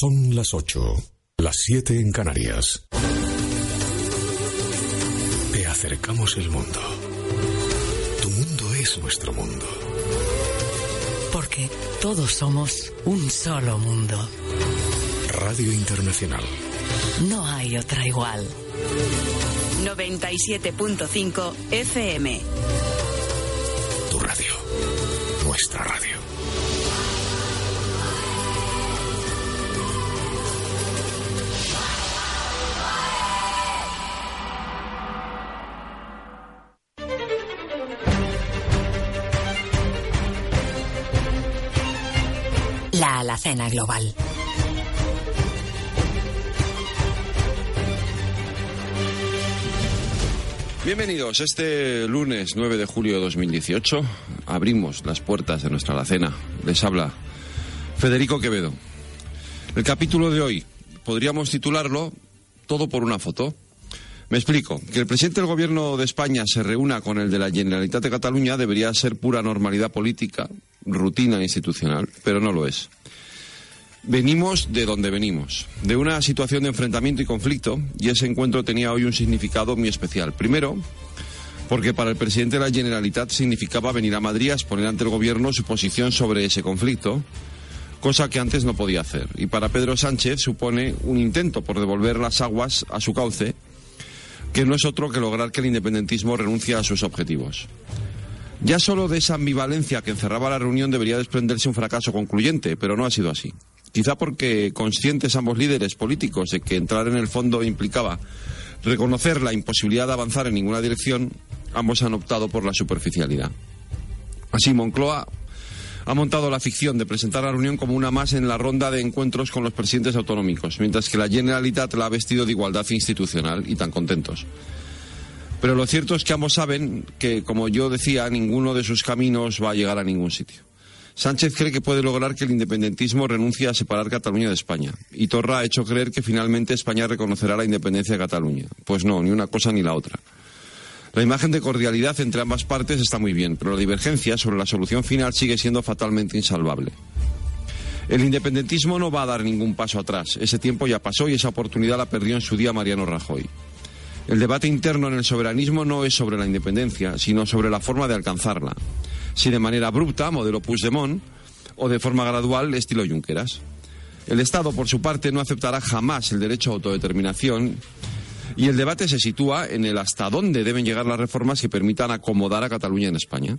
Son las 8, las 7 en Canarias. Te acercamos el mundo. Tu mundo es nuestro mundo. Porque todos somos un solo mundo. Radio Internacional. No hay otra igual. 97.5 FM. Tu radio. Nuestra radio. Alacena global. Bienvenidos. Este lunes 9 de julio de 2018 abrimos las puertas de nuestra alacena. Les habla Federico Quevedo. El capítulo de hoy podríamos titularlo Todo por una foto. Me explico. Que el presidente del Gobierno de España se reúna con el de la Generalitat de Cataluña debería ser pura normalidad política, rutina institucional, pero no lo es. Venimos de donde venimos, de una situación de enfrentamiento y conflicto, y ese encuentro tenía hoy un significado muy especial. Primero, porque para el presidente de la Generalitat significaba venir a Madrid a exponer ante el gobierno su posición sobre ese conflicto, cosa que antes no podía hacer. Y para Pedro Sánchez supone un intento por devolver las aguas a su cauce, que no es otro que lograr que el independentismo renuncie a sus objetivos. Ya solo de esa ambivalencia que encerraba la reunión debería desprenderse un fracaso concluyente, pero no ha sido así. Quizá porque conscientes ambos líderes políticos de que entrar en el fondo implicaba reconocer la imposibilidad de avanzar en ninguna dirección, ambos han optado por la superficialidad. Así, Moncloa ha montado la ficción de presentar la reunión como una más en la ronda de encuentros con los presidentes autonómicos, mientras que la Generalitat la ha vestido de igualdad institucional y tan contentos. Pero lo cierto es que ambos saben que, como yo decía, ninguno de sus caminos va a llegar a ningún sitio. Sánchez cree que puede lograr que el independentismo renuncie a separar Cataluña de España. Y Torra ha hecho creer que finalmente España reconocerá la independencia de Cataluña. Pues no, ni una cosa ni la otra. La imagen de cordialidad entre ambas partes está muy bien, pero la divergencia sobre la solución final sigue siendo fatalmente insalvable. El independentismo no va a dar ningún paso atrás. Ese tiempo ya pasó y esa oportunidad la perdió en su día Mariano Rajoy. El debate interno en el soberanismo no es sobre la independencia, sino sobre la forma de alcanzarla si de manera abrupta, modelo Puigdemont, o de forma gradual, estilo Junqueras. El Estado, por su parte, no aceptará jamás el derecho a autodeterminación y el debate se sitúa en el hasta dónde deben llegar las reformas que permitan acomodar a Cataluña en España.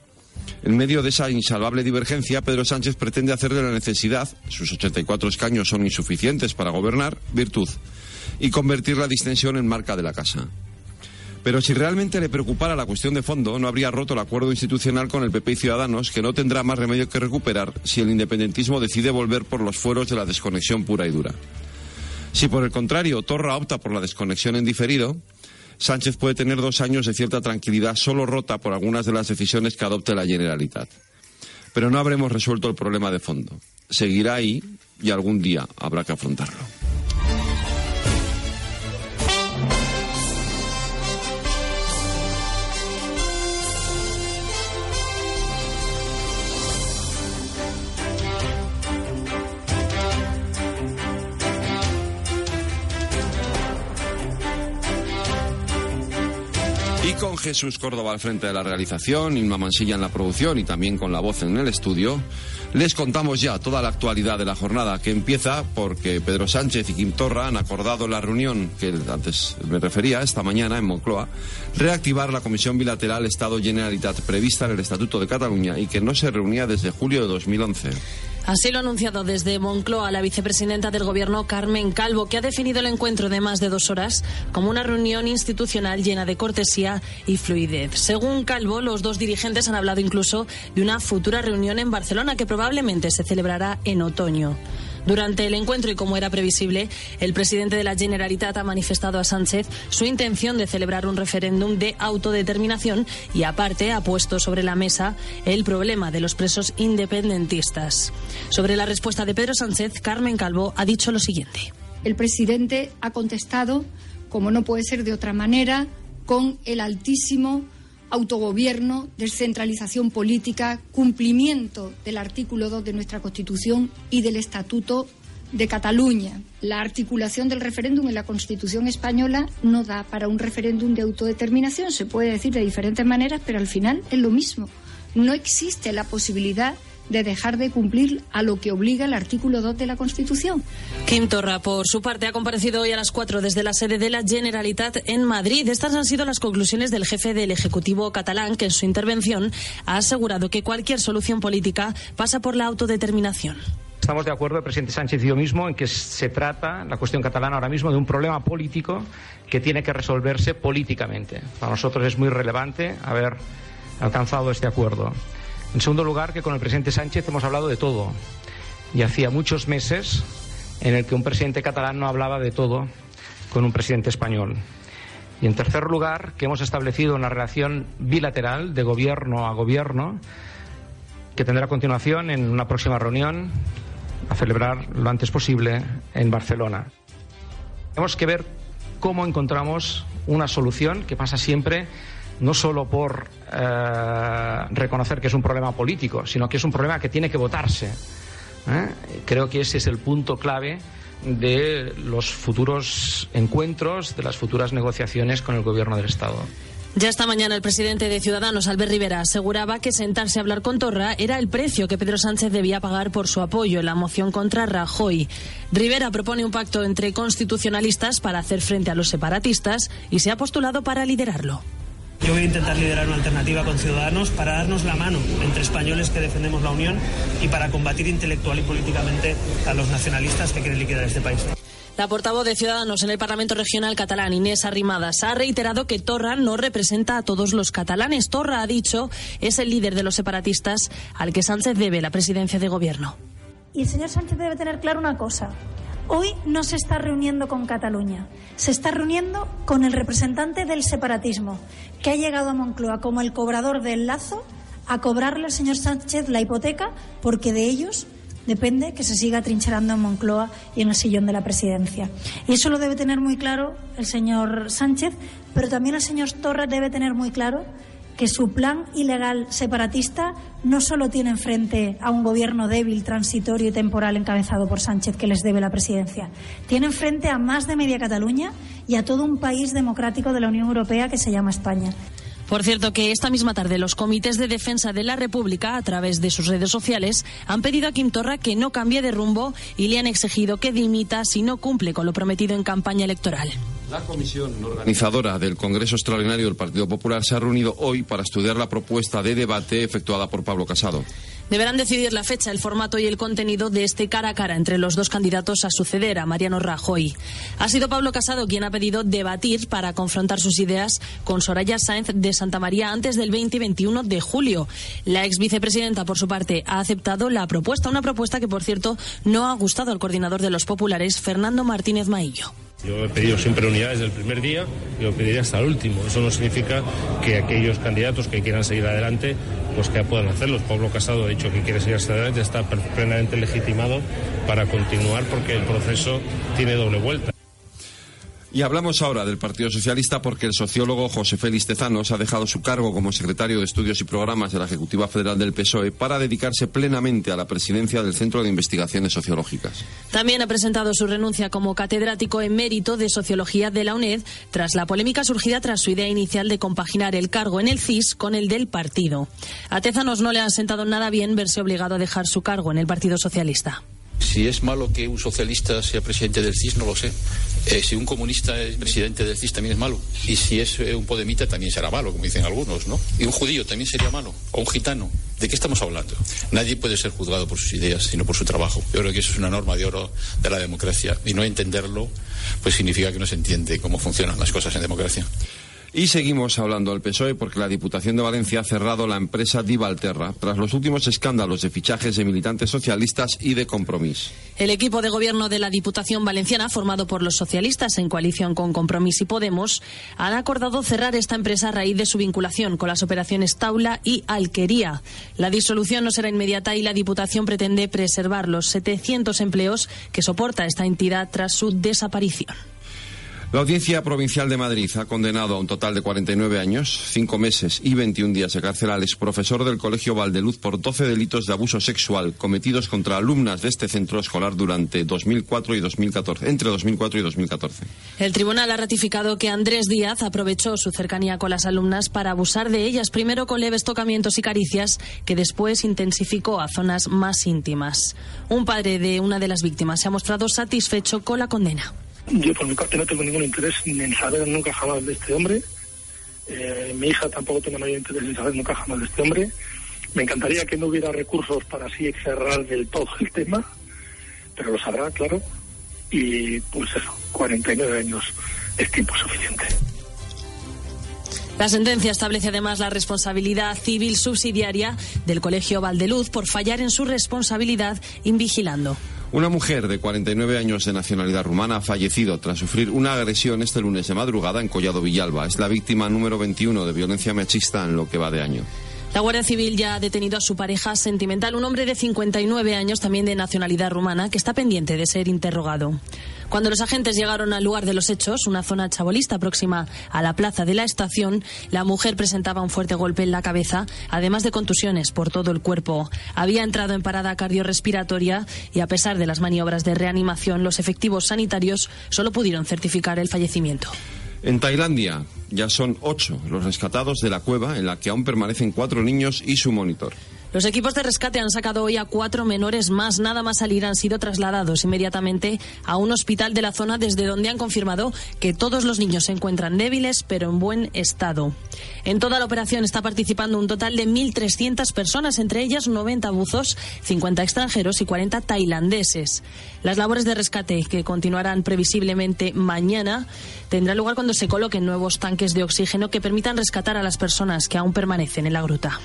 En medio de esa insalvable divergencia, Pedro Sánchez pretende hacer de la necesidad, sus 84 escaños son insuficientes para gobernar, virtud, y convertir la distensión en marca de la casa. Pero si realmente le preocupara la cuestión de fondo, no habría roto el acuerdo institucional con el PP y Ciudadanos, que no tendrá más remedio que recuperar si el independentismo decide volver por los fueros de la desconexión pura y dura. Si por el contrario Torra opta por la desconexión en diferido, Sánchez puede tener dos años de cierta tranquilidad solo rota por algunas de las decisiones que adopte la Generalitat. Pero no habremos resuelto el problema de fondo. Seguirá ahí y algún día habrá que afrontarlo. Con Jesús Córdoba al frente de la realización, Inma Mansilla en la producción y también con la voz en el estudio, les contamos ya toda la actualidad de la jornada que empieza porque Pedro Sánchez y Quim Torra han acordado la reunión que antes me refería esta mañana en Moncloa, reactivar la comisión bilateral Estado-Generalitat prevista en el Estatuto de Cataluña y que no se reunía desde julio de 2011. Así lo ha anunciado desde Moncloa la vicepresidenta del Gobierno, Carmen Calvo, que ha definido el encuentro de más de dos horas como una reunión institucional llena de cortesía y fluidez. Según Calvo, los dos dirigentes han hablado incluso de una futura reunión en Barcelona que probablemente se celebrará en otoño. Durante el encuentro y como era previsible, el presidente de la Generalitat ha manifestado a Sánchez su intención de celebrar un referéndum de autodeterminación y aparte ha puesto sobre la mesa el problema de los presos independentistas. Sobre la respuesta de Pedro Sánchez, Carmen Calvo ha dicho lo siguiente. El presidente ha contestado, como no puede ser de otra manera, con el altísimo autogobierno, descentralización política, cumplimiento del artículo 2 de nuestra Constitución y del Estatuto de Cataluña, la articulación del referéndum en la Constitución española no da para un referéndum de autodeterminación. Se puede decir de diferentes maneras, pero al final es lo mismo. No existe la posibilidad de dejar de cumplir a lo que obliga el artículo 2 de la Constitución. Kim Torra, por su parte, ha comparecido hoy a las 4 desde la sede de la Generalitat en Madrid. Estas han sido las conclusiones del jefe del Ejecutivo catalán, que en su intervención ha asegurado que cualquier solución política pasa por la autodeterminación. Estamos de acuerdo, el presidente Sánchez y yo mismo, en que se trata, la cuestión catalana ahora mismo, de un problema político que tiene que resolverse políticamente. Para nosotros es muy relevante haber alcanzado este acuerdo. En segundo lugar, que con el presidente Sánchez hemos hablado de todo. Y hacía muchos meses en el que un presidente catalán no hablaba de todo con un presidente español. Y en tercer lugar, que hemos establecido una relación bilateral de gobierno a gobierno que tendrá continuación en una próxima reunión a celebrar lo antes posible en Barcelona. Tenemos que ver cómo encontramos una solución que pasa siempre no solo por eh, reconocer que es un problema político, sino que es un problema que tiene que votarse. ¿eh? Creo que ese es el punto clave de los futuros encuentros, de las futuras negociaciones con el Gobierno del Estado. Ya esta mañana el presidente de Ciudadanos, Albert Rivera, aseguraba que sentarse a hablar con Torra era el precio que Pedro Sánchez debía pagar por su apoyo en la moción contra Rajoy. Rivera propone un pacto entre constitucionalistas para hacer frente a los separatistas y se ha postulado para liderarlo. Yo voy a intentar liderar una alternativa con Ciudadanos para darnos la mano entre españoles que defendemos la Unión y para combatir intelectual y políticamente a los nacionalistas que quieren liquidar este país. La portavoz de Ciudadanos en el Parlamento Regional catalán, Inés Arrimadas, ha reiterado que Torra no representa a todos los catalanes. Torra, ha dicho, es el líder de los separatistas al que Sánchez debe la presidencia de gobierno. Y el señor Sánchez debe tener claro una cosa. Hoy no se está reuniendo con Cataluña, se está reuniendo con el representante del separatismo, que ha llegado a Moncloa como el cobrador del lazo a cobrarle al señor Sánchez la hipoteca porque de ellos depende que se siga trincherando en Moncloa y en el sillón de la presidencia. Y eso lo debe tener muy claro el señor Sánchez, pero también el señor Torres debe tener muy claro que su plan ilegal separatista no solo tiene enfrente a un gobierno débil, transitorio y temporal encabezado por Sánchez que les debe la presidencia, tiene enfrente a más de media Cataluña y a todo un país democrático de la Unión Europea que se llama España. Por cierto, que esta misma tarde los comités de defensa de la República, a través de sus redes sociales, han pedido a Quim Torra que no cambie de rumbo y le han exigido que dimita si no cumple con lo prometido en campaña electoral. La comisión organizadora del Congreso Extraordinario del Partido Popular se ha reunido hoy para estudiar la propuesta de debate efectuada por Pablo Casado. Deberán decidir la fecha, el formato y el contenido de este cara a cara entre los dos candidatos a suceder a Mariano Rajoy. Ha sido Pablo Casado quien ha pedido debatir para confrontar sus ideas con Soraya Sáenz de Santa María antes del 20 y 21 de julio. La ex vicepresidenta, por su parte, ha aceptado la propuesta, una propuesta que, por cierto, no ha gustado al coordinador de los populares, Fernando Martínez Maillo. Yo he pedido siempre unidad desde el primer día y lo pediré hasta el último. Eso no significa que aquellos candidatos que quieran seguir adelante, pues que puedan hacerlo. Pablo Casado ha dicho que quiere seguir hasta adelante, está plenamente legitimado para continuar porque el proceso tiene doble vuelta. Y hablamos ahora del Partido Socialista porque el sociólogo José Félix Tezanos ha dejado su cargo como secretario de Estudios y Programas de la Ejecutiva Federal del PSOE para dedicarse plenamente a la presidencia del Centro de Investigaciones Sociológicas. También ha presentado su renuncia como catedrático emérito de Sociología de la UNED tras la polémica surgida tras su idea inicial de compaginar el cargo en el CIS con el del partido. A Tezanos no le ha sentado nada bien verse obligado a dejar su cargo en el Partido Socialista. Si es malo que un socialista sea presidente del CIS, no lo sé. Eh, si un comunista es presidente del CIS, también es malo. Y si es eh, un podemita, también será malo, como dicen algunos, ¿no? Y un judío también sería malo. O un gitano. ¿De qué estamos hablando? Nadie puede ser juzgado por sus ideas, sino por su trabajo. Yo creo que eso es una norma de oro de la democracia. Y no entenderlo, pues significa que no se entiende cómo funcionan las cosas en democracia. Y seguimos hablando al PSOE porque la Diputación de Valencia ha cerrado la empresa Divalterra tras los últimos escándalos de fichajes de militantes socialistas y de compromiso. El equipo de gobierno de la Diputación Valenciana, formado por los socialistas en coalición con Compromís y Podemos, han acordado cerrar esta empresa a raíz de su vinculación con las operaciones Taula y Alquería. La disolución no será inmediata y la Diputación pretende preservar los 700 empleos que soporta esta entidad tras su desaparición. La Audiencia Provincial de Madrid ha condenado a un total de 49 años, 5 meses y 21 días de cárcel al exprofesor del Colegio Valdeluz por 12 delitos de abuso sexual cometidos contra alumnas de este centro escolar durante 2004 y 2014, entre 2004 y 2014. El tribunal ha ratificado que Andrés Díaz aprovechó su cercanía con las alumnas para abusar de ellas, primero con leves tocamientos y caricias, que después intensificó a zonas más íntimas. Un padre de una de las víctimas se ha mostrado satisfecho con la condena. Yo por mi parte no tengo ningún interés en saber nunca jamás de este hombre. Eh, mi hija tampoco tiene mayor interés en saber nunca jamás de este hombre. Me encantaría que no hubiera recursos para así cerrar del todo el tema, pero lo sabrá, claro. Y pues eso, 49 años es tiempo suficiente. La sentencia establece además la responsabilidad civil subsidiaria del Colegio Valdeluz por fallar en su responsabilidad invigilando. Una mujer de 49 años de nacionalidad rumana ha fallecido tras sufrir una agresión este lunes de madrugada en Collado Villalba. Es la víctima número 21 de violencia machista en lo que va de año. La Guardia Civil ya ha detenido a su pareja sentimental, un hombre de 59 años, también de nacionalidad rumana, que está pendiente de ser interrogado. Cuando los agentes llegaron al lugar de los hechos, una zona chabolista próxima a la plaza de la estación, la mujer presentaba un fuerte golpe en la cabeza, además de contusiones por todo el cuerpo. Había entrado en parada cardiorrespiratoria y, a pesar de las maniobras de reanimación, los efectivos sanitarios solo pudieron certificar el fallecimiento. En Tailandia ya son ocho los rescatados de la cueva en la que aún permanecen cuatro niños y su monitor. Los equipos de rescate han sacado hoy a cuatro menores más. Nada más salir han sido trasladados inmediatamente a un hospital de la zona desde donde han confirmado que todos los niños se encuentran débiles pero en buen estado. En toda la operación está participando un total de 1.300 personas, entre ellas 90 buzos, 50 extranjeros y 40 tailandeses. Las labores de rescate, que continuarán previsiblemente mañana, tendrán lugar cuando se coloquen nuevos tanques de oxígeno que permitan rescatar a las personas que aún permanecen en la gruta.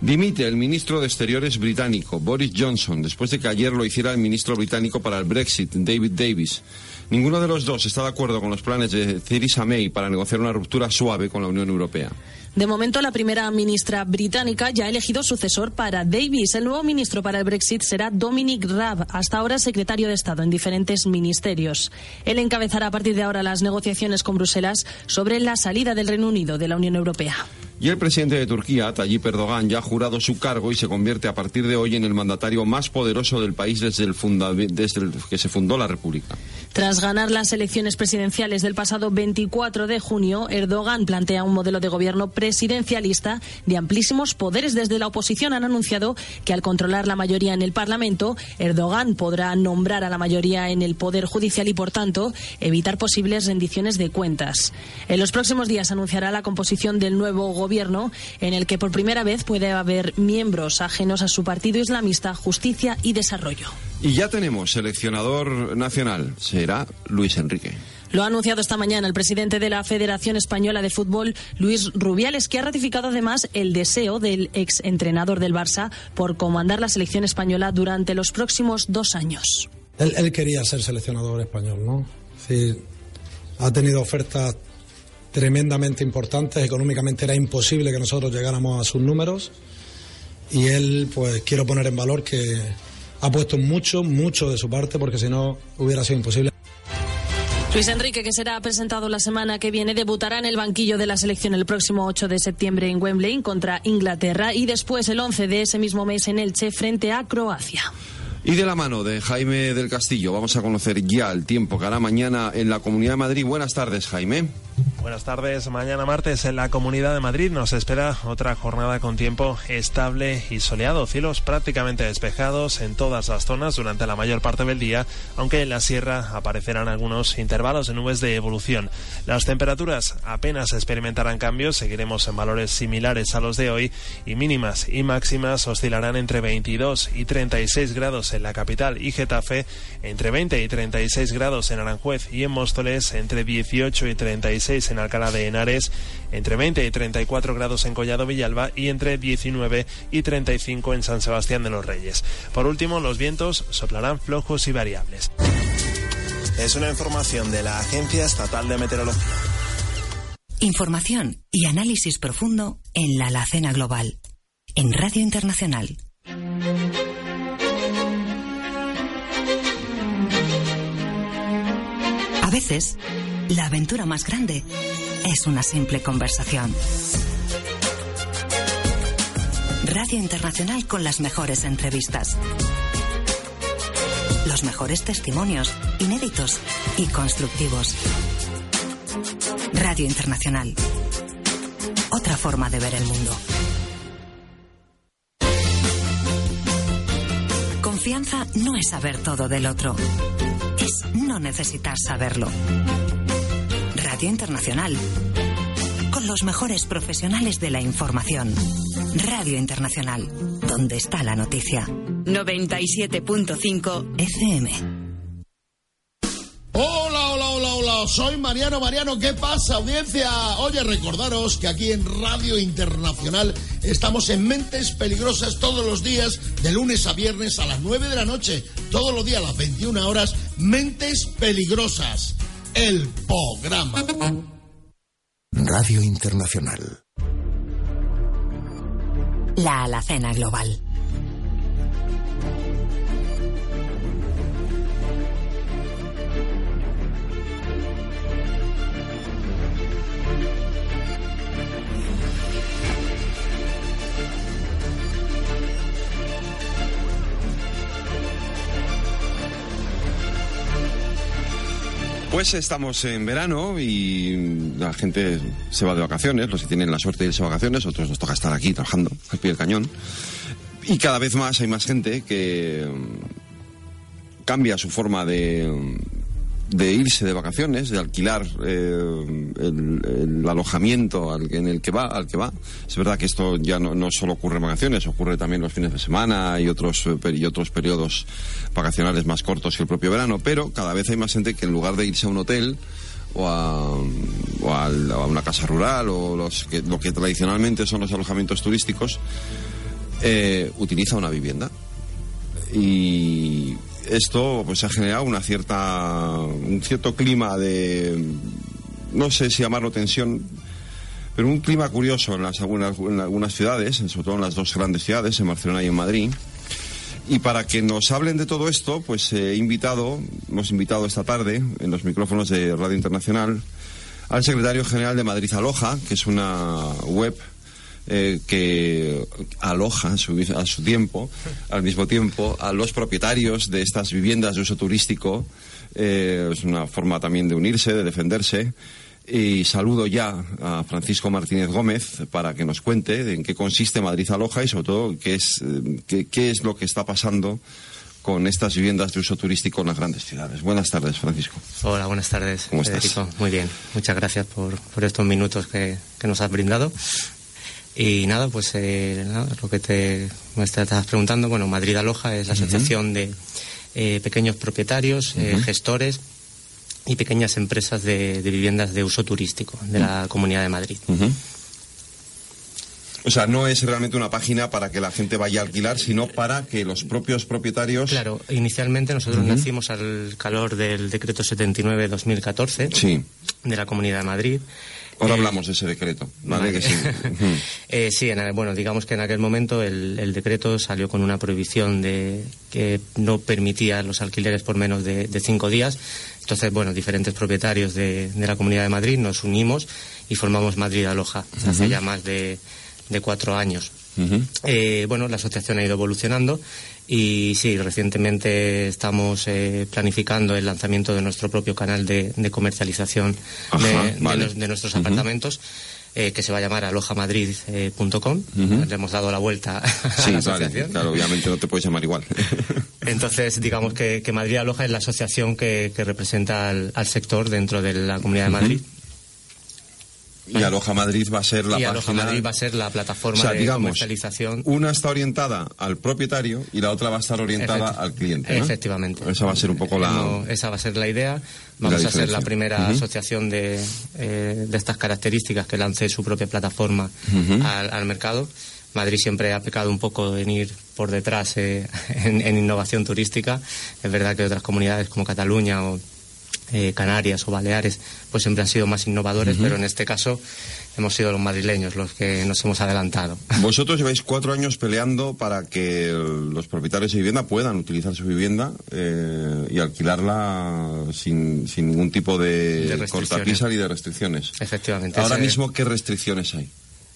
Dimite el ministro de Exteriores británico, Boris Johnson, después de que ayer lo hiciera el ministro británico para el Brexit, David Davis. Ninguno de los dos está de acuerdo con los planes de Theresa May para negociar una ruptura suave con la Unión Europea. De momento, la primera ministra británica ya ha elegido sucesor para Davis. El nuevo ministro para el Brexit será Dominic Raab, hasta ahora secretario de Estado en diferentes ministerios. Él encabezará a partir de ahora las negociaciones con Bruselas sobre la salida del Reino Unido de la Unión Europea. Y el presidente de Turquía, Tayyip Erdogan, ya ha jurado su cargo y se convierte a partir de hoy en el mandatario más poderoso del país desde el, desde el que se fundó la República. Tras ganar las elecciones presidenciales del pasado 24 de junio, Erdogan plantea un modelo de gobierno presidencialista de amplísimos poderes. Desde la oposición han anunciado que al controlar la mayoría en el Parlamento, Erdogan podrá nombrar a la mayoría en el Poder Judicial y, por tanto, evitar posibles rendiciones de cuentas. En los próximos días anunciará la composición del nuevo gobierno gobierno en el que por primera vez puede haber miembros ajenos a su partido islamista, Justicia y Desarrollo. Y ya tenemos seleccionador nacional, será Luis Enrique. Lo ha anunciado esta mañana el presidente de la Federación Española de Fútbol, Luis Rubiales, que ha ratificado además el deseo del ex entrenador del Barça por comandar la selección española durante los próximos dos años. Él, quería ser seleccionador español, ¿no? ha tenido ofertas tremendamente importantes. Económicamente era imposible que nosotros llegáramos a sus números. Y él, pues quiero poner en valor que ha puesto mucho, mucho de su parte, porque si no hubiera sido imposible. Luis Enrique, que será presentado la semana que viene, debutará en el banquillo de la selección el próximo 8 de septiembre en Wembley contra Inglaterra y después el 11 de ese mismo mes en Elche frente a Croacia. Y de la mano de Jaime del Castillo vamos a conocer ya el tiempo que hará mañana en la Comunidad de Madrid. Buenas tardes, Jaime. Buenas tardes. Mañana martes en la Comunidad de Madrid nos espera otra jornada con tiempo estable y soleado. Cielos prácticamente despejados en todas las zonas durante la mayor parte del día, aunque en la sierra aparecerán algunos intervalos de nubes de evolución. Las temperaturas apenas experimentarán cambios, seguiremos en valores similares a los de hoy y mínimas y máximas oscilarán entre 22 y 36 grados en la capital y Getafe, entre 20 y 36 grados en Aranjuez y en Móstoles, entre 18 y 36 en Alcalá de Henares, entre 20 y 34 grados en Collado Villalba y entre 19 y 35 en San Sebastián de los Reyes. Por último, los vientos soplarán flojos y variables. Es una información de la Agencia Estatal de Meteorología. Información y análisis profundo en la Alacena Global, en Radio Internacional. A veces La aventura más grande es una simple conversación. Radio Internacional con las mejores entrevistas. Los mejores testimonios, inéditos y constructivos. Radio Internacional. Otra forma de ver el mundo. Confianza no es saber todo del otro. Es no necesitar saberlo. Radio Internacional. Con los mejores profesionales de la información. Radio Internacional. Donde está la noticia. 97.5 FM. Hola, hola, hola, soy Mariano Mariano, ¿qué pasa audiencia? Oye, recordaros que aquí en Radio Internacional estamos en Mentes Peligrosas todos los días, de lunes a viernes a las 9 de la noche, todos los días a las 21 horas, Mentes Peligrosas, el programa. Radio Internacional. La Alacena Global. Pues estamos en verano y la gente se va de vacaciones, los que tienen la suerte de irse de vacaciones, otros nos toca estar aquí trabajando al pie del cañón. Y cada vez más hay más gente que mm, cambia su forma de, de irse de vacaciones, de alquilar eh, el, alojamiento al en el que va, al que va. Es verdad que esto ya no, solo ocurre en vacaciones, ocurre también los fines de semana y otros eh, y otros periodos vacacionales más cortos que el propio verano, pero cada vez hay más gente que en lugar de irse a un hotel o a, o a una casa rural o los que, lo que tradicionalmente son los alojamientos turísticos, eh, utiliza una vivienda. Y esto pues ha generado una cierta un cierto clima de no sé si llamarlo tensión pero un clima curioso en, las, algunas, en algunas ciudades, sobre todo en las dos grandes ciudades, en Barcelona y en Madrid. Y para que nos hablen de todo esto, pues he invitado, hemos invitado esta tarde en los micrófonos de Radio Internacional al secretario general de Madrid Aloja, que es una web eh, que aloja a su, a su tiempo, al mismo tiempo, a los propietarios de estas viviendas de uso turístico. Eh, es una forma también de unirse, de defenderse. Y saludo ya a Francisco Martínez Gómez para que nos cuente en qué consiste Madrid Aloja y sobre todo qué es, qué, qué es lo que está pasando con estas viviendas de uso turístico en las grandes ciudades. Buenas tardes, Francisco. Hola, buenas tardes. ¿Cómo estás? Federico. Muy bien, muchas gracias por, por estos minutos que, que nos has brindado. Y nada, pues eh, nada, lo que te me estabas preguntando, bueno, Madrid Aloja es la asociación de eh, pequeños propietarios, eh, gestores y pequeñas empresas de, de viviendas de uso turístico de la Comunidad de Madrid. O sea, no es realmente una página para que la gente vaya a alquilar, sino para que los propios propietarios. Claro, inicialmente nosotros nacimos al calor del decreto 79-2014 Sí. de la Comunidad de Madrid. Ahora Eh, hablamos de ese decreto, ¿vale? Vale. Que sí. Eh, sí, en, bueno, digamos que en aquel momento el, el decreto salió con una prohibición de que no permitía los alquileres por menos de, de cinco días. Entonces, bueno, diferentes propietarios de, de la Comunidad de Madrid nos unimos y formamos Madrid Aloja hace ya más de, de cuatro años. Eh, bueno, la asociación ha ido evolucionando y sí, recientemente estamos eh, planificando el lanzamiento de nuestro propio canal de, de comercialización Ajá, de, vale. nuestros apartamentos. eh, que se va a llamar alojamadrid.com. Le hemos dado la vuelta a la vale, asociación. claro, obviamente no te puedes llamar igual. Entonces, digamos que, que Madrid Aloja es la asociación que, que representa al, al sector dentro de la Comunidad de. Madrid. Y Aloja Madrid va a ser la y página. Madrid va a ser la plataforma O sea, de digamos, comercialización. Una está orientada al propietario y la otra va a estar orientada Efecti- al cliente. ¿no? Efectivamente. Esa va a ser un poco la. No, esa va a ser la idea. Vamos La a ser la primera asociación de, eh, de estas características que lance su propia plataforma al mercado. Madrid siempre ha pecado un poco en ir por detrás eh, en, en innovación turística. Es verdad que otras comunidades como Cataluña o eh, Canarias o Baleares, pues siempre han sido más innovadores, pero en este caso hemos sido los madrileños los que nos hemos adelantado. Vosotros lleváis cuatro años peleando para que los propietarios de vivienda puedan utilizar su vivienda eh, y alquilarla sin, sin, ningún tipo de, de cortapisa ni de restricciones. Efectivamente. Ahora mismo, ¿qué restricciones hay?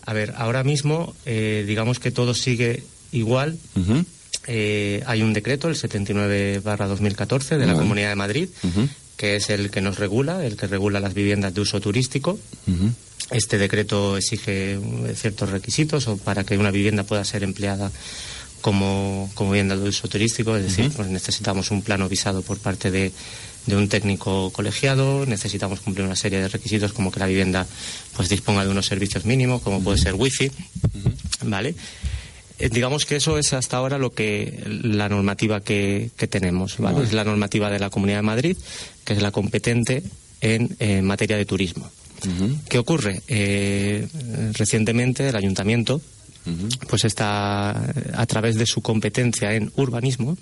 A ver, ahora mismo, eh, digamos que todo sigue igual. Eh, hay un decreto, el 79-2014 de la Comunidad de Madrid, que es el que nos regula, el que regula las viviendas de uso turístico. Este decreto exige ciertos requisitos para que una vivienda pueda ser empleada como, vivienda de uso turístico, es decir, pues necesitamos un plano visado por parte de, un técnico colegiado, necesitamos cumplir una serie de requisitos como que la vivienda pues disponga de unos servicios mínimos, como puede ser wifi, ¿vale? Eh, digamos que eso es hasta ahora lo que la normativa que, tenemos, ¿vale? Es la normativa de la Comunidad de Madrid, que es la competente en, materia de turismo. ¿Qué ocurre? Eh, recientemente el ayuntamiento pues está a través de su competencia en urbanismo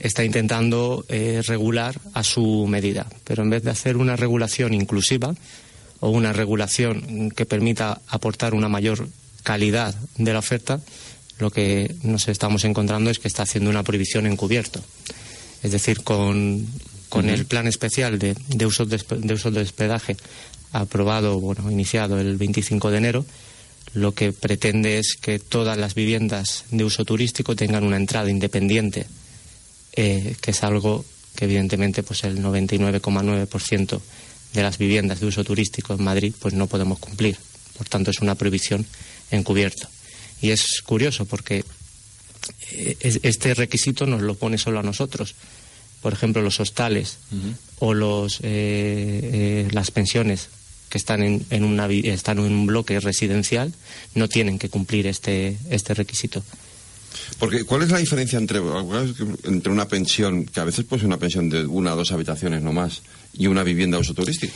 está intentando eh, regular a su medida, pero en vez de hacer una regulación inclusiva o una regulación que permita aportar una mayor calidad de la oferta, lo que nos estamos encontrando es que está haciendo una prohibición encubierto. Es decir, con, el plan especial de, de, uso de, de uso de hospedaje aprobado, bueno, iniciado el 25 de enero, lo que pretende es que todas las viviendas de uso turístico tengan una entrada independiente, eh, que es algo que evidentemente pues el 99,9% de las viviendas de uso turístico en Madrid pues no podemos cumplir. Por tanto, es una prohibición encubierta. Y es curioso porque eh, este requisito nos lo pone solo a nosotros. Por ejemplo, los hostales o los, eh, las pensiones que están en, en, una, están en un bloque residencial no tienen que cumplir este, este requisito. Porque, ¿cuál es la diferencia entre, entre una pensión, que a veces puede ser una pensión de una o dos habitaciones no más, y una vivienda uso turístico?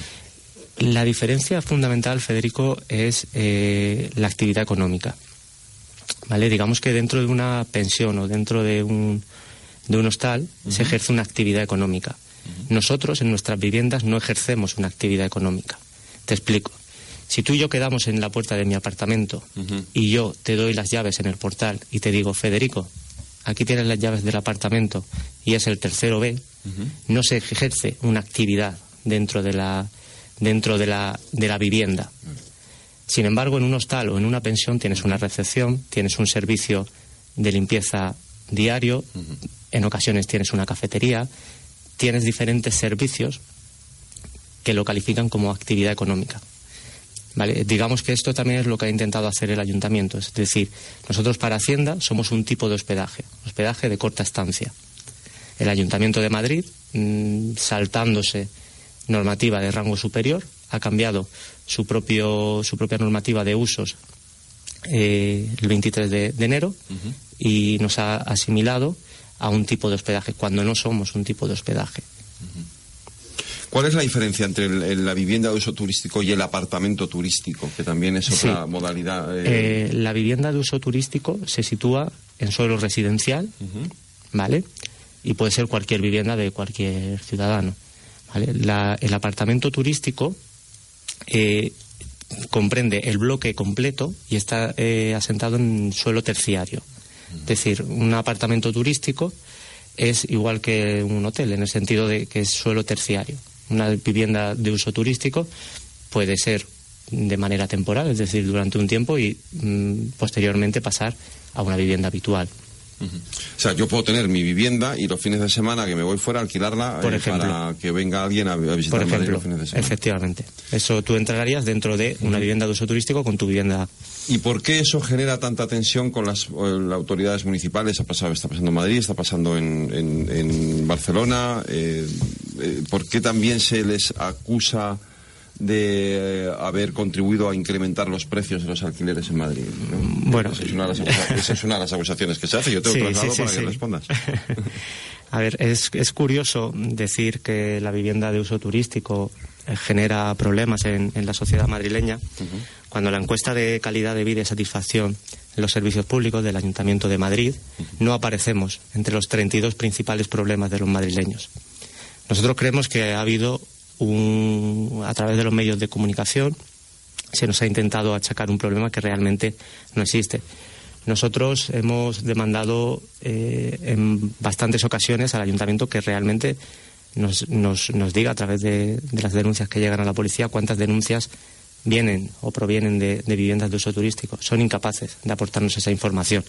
La diferencia fundamental, Federico, es eh, la actividad económica. ¿Vale? Digamos que dentro de una pensión o dentro de un, de un hostal se ejerce una actividad económica. Nosotros en nuestras viviendas no ejercemos una actividad económica. Te explico. Si tú y yo quedamos en la puerta de mi apartamento y yo te doy las llaves en el portal y te digo, Federico, aquí tienes las llaves del apartamento y es el tercero B, no se ejerce una actividad dentro de la, dentro de la, de la vivienda. Sin embargo, en un hostal o en una pensión tienes una recepción, tienes un servicio de limpieza diario, en ocasiones tienes una cafetería, tienes diferentes servicios que lo califican como actividad económica. Vale, digamos que esto también es lo que ha intentado hacer el ayuntamiento. Es decir, nosotros para Hacienda somos un tipo de hospedaje, hospedaje de corta estancia. El ayuntamiento de Madrid, mm, saltándose normativa de rango superior, ha cambiado su, propio, su propia normativa de usos eh, el 23 de, enero y nos ha asimilado a un tipo de hospedaje, cuando no somos un tipo de hospedaje. ¿Cuál es la diferencia entre la vivienda de uso turístico y el apartamento turístico, que también es otra modalidad? Eh? Eh, la vivienda de uso turístico se sitúa en suelo residencial, ¿vale? Y puede ser cualquier vivienda de cualquier ciudadano. el apartamento turístico eh, comprende el bloque completo y está asentado en suelo terciario. Es decir, un apartamento turístico es igual que un hotel, en el sentido de que es suelo terciario una vivienda de uso turístico puede ser de manera temporal, es decir, durante un tiempo y mm, posteriormente pasar a una vivienda habitual. O sea, yo puedo tener mi vivienda y los fines de semana que me voy fuera alquilarla Por eh, ejemplo, para que venga alguien a, visitar Por ejemplo, los fines de semana. Efectivamente. Eso tú entregarías dentro de una vivienda de uso turístico con tu vivienda. ¿Y por qué eso genera tanta tensión con las, autoridades municipales? Ha pasado, está pasando en Madrid, está pasando en, Barcelona. Eh, eh, ¿Por qué también se les acusa de eh, haber contribuido a incrementar los precios de los alquileres en Madrid. Bueno, esa es, una de las acusaciones que se hace. Yo tengo sí, sí, para que respondas. a ver, es, es curioso decir que la vivienda de uso turístico eh, genera problemas en, la sociedad madrileña, cuando la encuesta de calidad de vida y satisfacción en los servicios públicos del Ayuntamiento de Madrid no aparecemos entre los 32 principales problemas de los madrileños. Nosotros creemos que ha habido un, a través de los medios de comunicación, se nos ha intentado achacar un problema que realmente no existe. Nosotros hemos demandado eh, en bastantes ocasiones al ayuntamiento que realmente nos, nos, nos diga a través de, de, las denuncias que llegan a la policía cuántas denuncias vienen o provienen de, de viviendas de uso turístico. Son incapaces de aportarnos esa información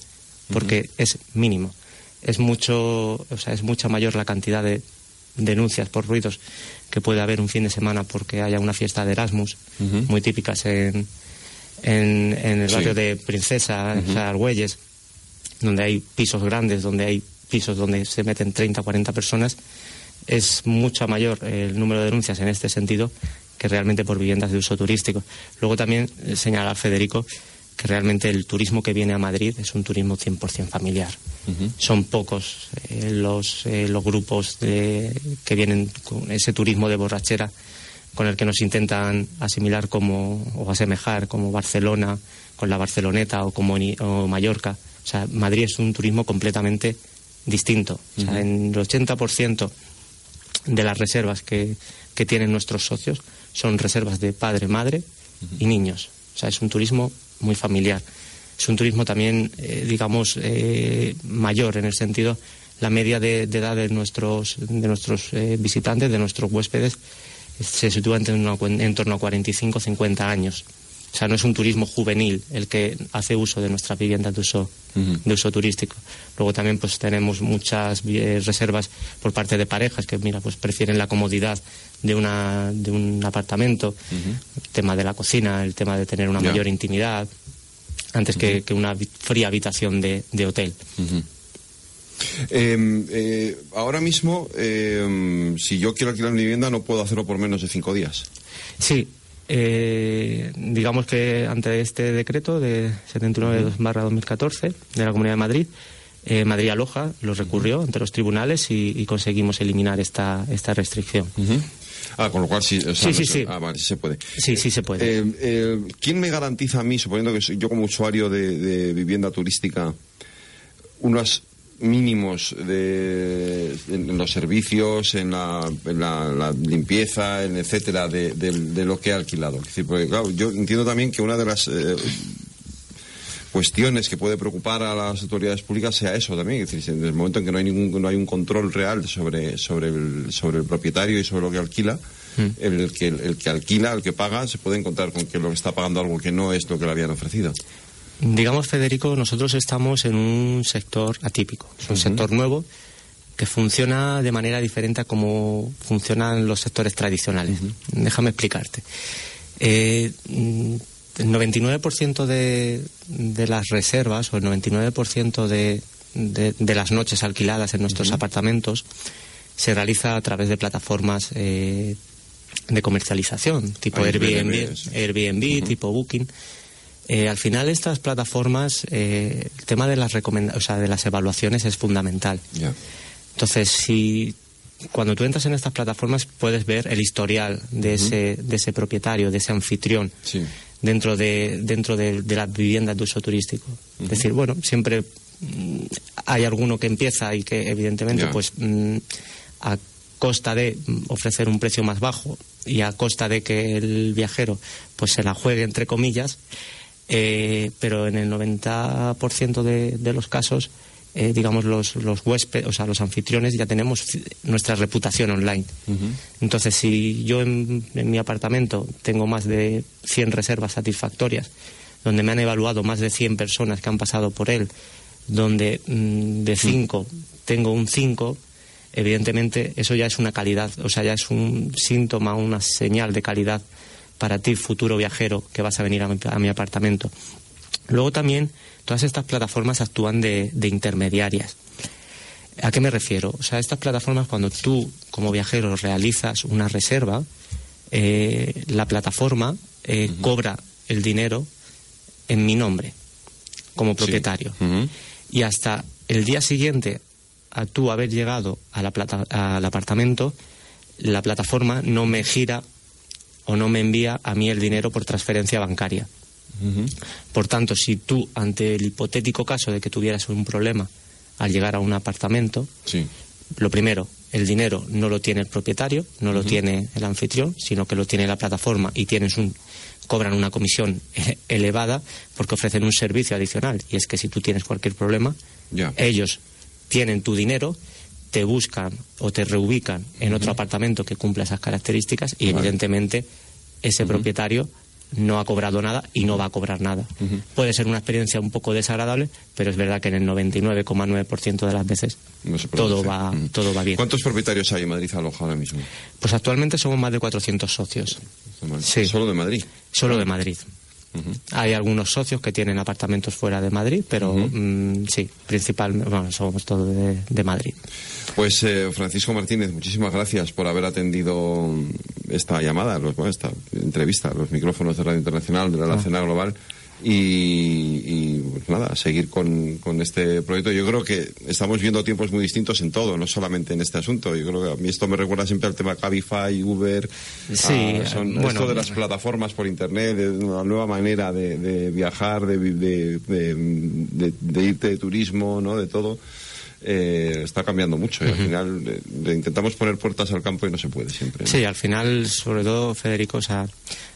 porque uh -huh. es mínimo. Es mucho, o sea, es mucha mayor la cantidad de denuncias por ruidos que puede haber un fin de semana porque haya una fiesta de Erasmus, uh -huh. muy típicas en, en, en el barrio sí. de Princesa, uh -huh. o sea, Argüelles, donde hay pisos grandes, donde hay pisos donde se meten 30, 40 personas, es mucho mayor el número de denuncias en este sentido que realmente por viviendas de uso turístico. Luego también eh, señala Federico que realmente el turismo que viene a Madrid es un turismo 100% familiar. Uh -huh. Son pocos eh, los, eh, los grupos de, que vienen con ese turismo de borrachera con el que nos intentan asimilar como, o asemejar como Barcelona, con la Barceloneta o como o Mallorca. O sea, Madrid es un turismo completamente distinto. Uh -huh. O sea, en el 80% de las reservas que, que tienen nuestros socios son reservas de padre, madre uh -huh. y niños. O sea, es un turismo muy familiar. Es un turismo también, eh, digamos, eh, mayor en el sentido, la media de, de edad de nuestros, de nuestros eh, visitantes, de nuestros huéspedes, se sitúa en, en torno a 45 50 años. O sea, no es un turismo juvenil el que hace uso de nuestras viviendas de uso, uh -huh. de uso turístico. Luego también pues tenemos muchas eh, reservas por parte de parejas que, mira, pues prefieren la comodidad de, una, de un apartamento, uh -huh. el tema de la cocina, el tema de tener una yeah. mayor intimidad, antes uh -huh. que, que, una fría habitación de, de hotel. Eh, eh, ahora mismo, eh, si yo quiero alquilar mi vivienda, no puedo hacerlo por menos de cinco días. Sí, eh, digamos que ante este decreto de 79-2014 de la Comunidad de Madrid, eh, Madrid Aloja lo recurrió ante los tribunales y, y conseguimos eliminar esta, esta restricción. Uh -huh. Ah, con lo cual sí, o sea, sí, sí, sí. Ah, vale, sí se puede. Sí, sí se puede. Eh, eh, ¿Quién me garantiza a mí, suponiendo que soy yo como usuario de, de vivienda turística, unos mínimos de, en los servicios, en la, en la, la limpieza, en etcétera, de, de, de, lo que he alquilado. Es decir, porque, claro, yo entiendo también que una de las eh, cuestiones que puede preocupar a las autoridades públicas sea eso también, es decir, en el momento en que no hay ningún no hay un control real sobre sobre el, sobre el propietario y sobre lo que alquila, mm. el, que el que alquila, el que paga, se puede encontrar con que lo que está pagando algo que no es lo que le habían ofrecido. Digamos, Federico, nosotros estamos en un sector atípico, es un uh -huh. sector nuevo que funciona de manera diferente a como funcionan los sectores tradicionales. Uh -huh. Déjame explicarte. Eh, el 99% de, de, las reservas o el 99% de, de, de, las noches alquiladas en nuestros uh -huh. apartamentos se realiza a través de plataformas eh, de comercialización, tipo Airbnb, Airbnb, Airbnb tipo Booking. Eh, al final estas plataformas, eh, el tema de las o sea, de las evaluaciones es fundamental. Yeah. Entonces, si cuando tú entras en estas plataformas puedes ver el historial de, uh -huh. ese, de ese propietario, de ese anfitrión, sí. dentro, de, dentro de, de, las viviendas de uso turístico. Uh -huh. Es decir, bueno, siempre mm, hay alguno que empieza y que evidentemente, yeah. pues mm, a costa de ofrecer un precio más bajo y a costa de que el viajero pues se la juegue entre comillas, eh, pero en el 90% de, de, los casos, eh, digamos, los, los huéspedes, o sea, los anfitriones ya tenemos nuestra reputación online. Uh -huh. Entonces, si yo en, en, mi apartamento tengo más de 100 reservas satisfactorias, donde me han evaluado más de 100 personas que han pasado por él, donde mmm, de 5 uh -huh. tengo un 5, evidentemente eso ya es una calidad, o sea, ya es un síntoma, una señal de calidad para ti, futuro viajero, que vas a venir a mi, a mi apartamento. Luego también, todas estas plataformas actúan de, de, intermediarias. ¿A qué me refiero? O sea, estas plataformas, cuando tú, como viajero, realizas una reserva, eh, la plataforma eh, uh -huh. cobra el dinero en mi nombre, como propietario. Sí. Uh -huh. Y hasta el día siguiente a tú haber llegado a la plata, al apartamento, la plataforma no me gira o no me envía a mí el dinero por transferencia bancaria. Uh -huh. Por tanto, si tú, ante el hipotético caso de que tuvieras un problema al llegar a un apartamento, sí. lo primero, el dinero no lo tiene el propietario, no lo tiene el anfitrión, sino que lo tiene la plataforma y tienes un cobran una comisión elevada porque ofrecen un servicio adicional y es que si tú tienes cualquier problema, ellos tienen tu dinero, te buscan o te reubican en otro apartamento que cumpla esas características y evidentemente ese propietario no ha cobrado nada y no va a cobrar nada. Puede ser una experiencia un poco desagradable, pero es verdad que en el 99,9% de las veces todo, va, todo va bien. ¿Cuántos propietarios hay en Madrid alojados ahora mismo? Pues actualmente somos más de 400 socios. ¿Solo de Madrid? Solo de Madrid. Hay algunos socios que tienen apartamentos fuera de Madrid, pero mm, sí, principalmente, bueno, somos todos de, Madrid. Pues eh, Francisco Martínez, muchísimas gracias por haber atendido esta llamada, esta entrevista, los micrófonos de Radio Internacional de la ah. Cena Global y, pues nada, seguir con, con, este proyecto. Yo creo que estamos viendo tiempos muy distintos en todo, no solamente en este asunto. Yo creo que a mí esto me recuerda siempre al tema Cabify, Uber, sí, son, esto de las plataformas por Internet, de una nueva manera de, viajar, de, de, irte de turismo, ¿no? de todo. Eh, está cambiando mucho y al final le, intentamos poner puertas al campo y no se puede siempre. Sí, al final, sobre todo, Federico, o sea,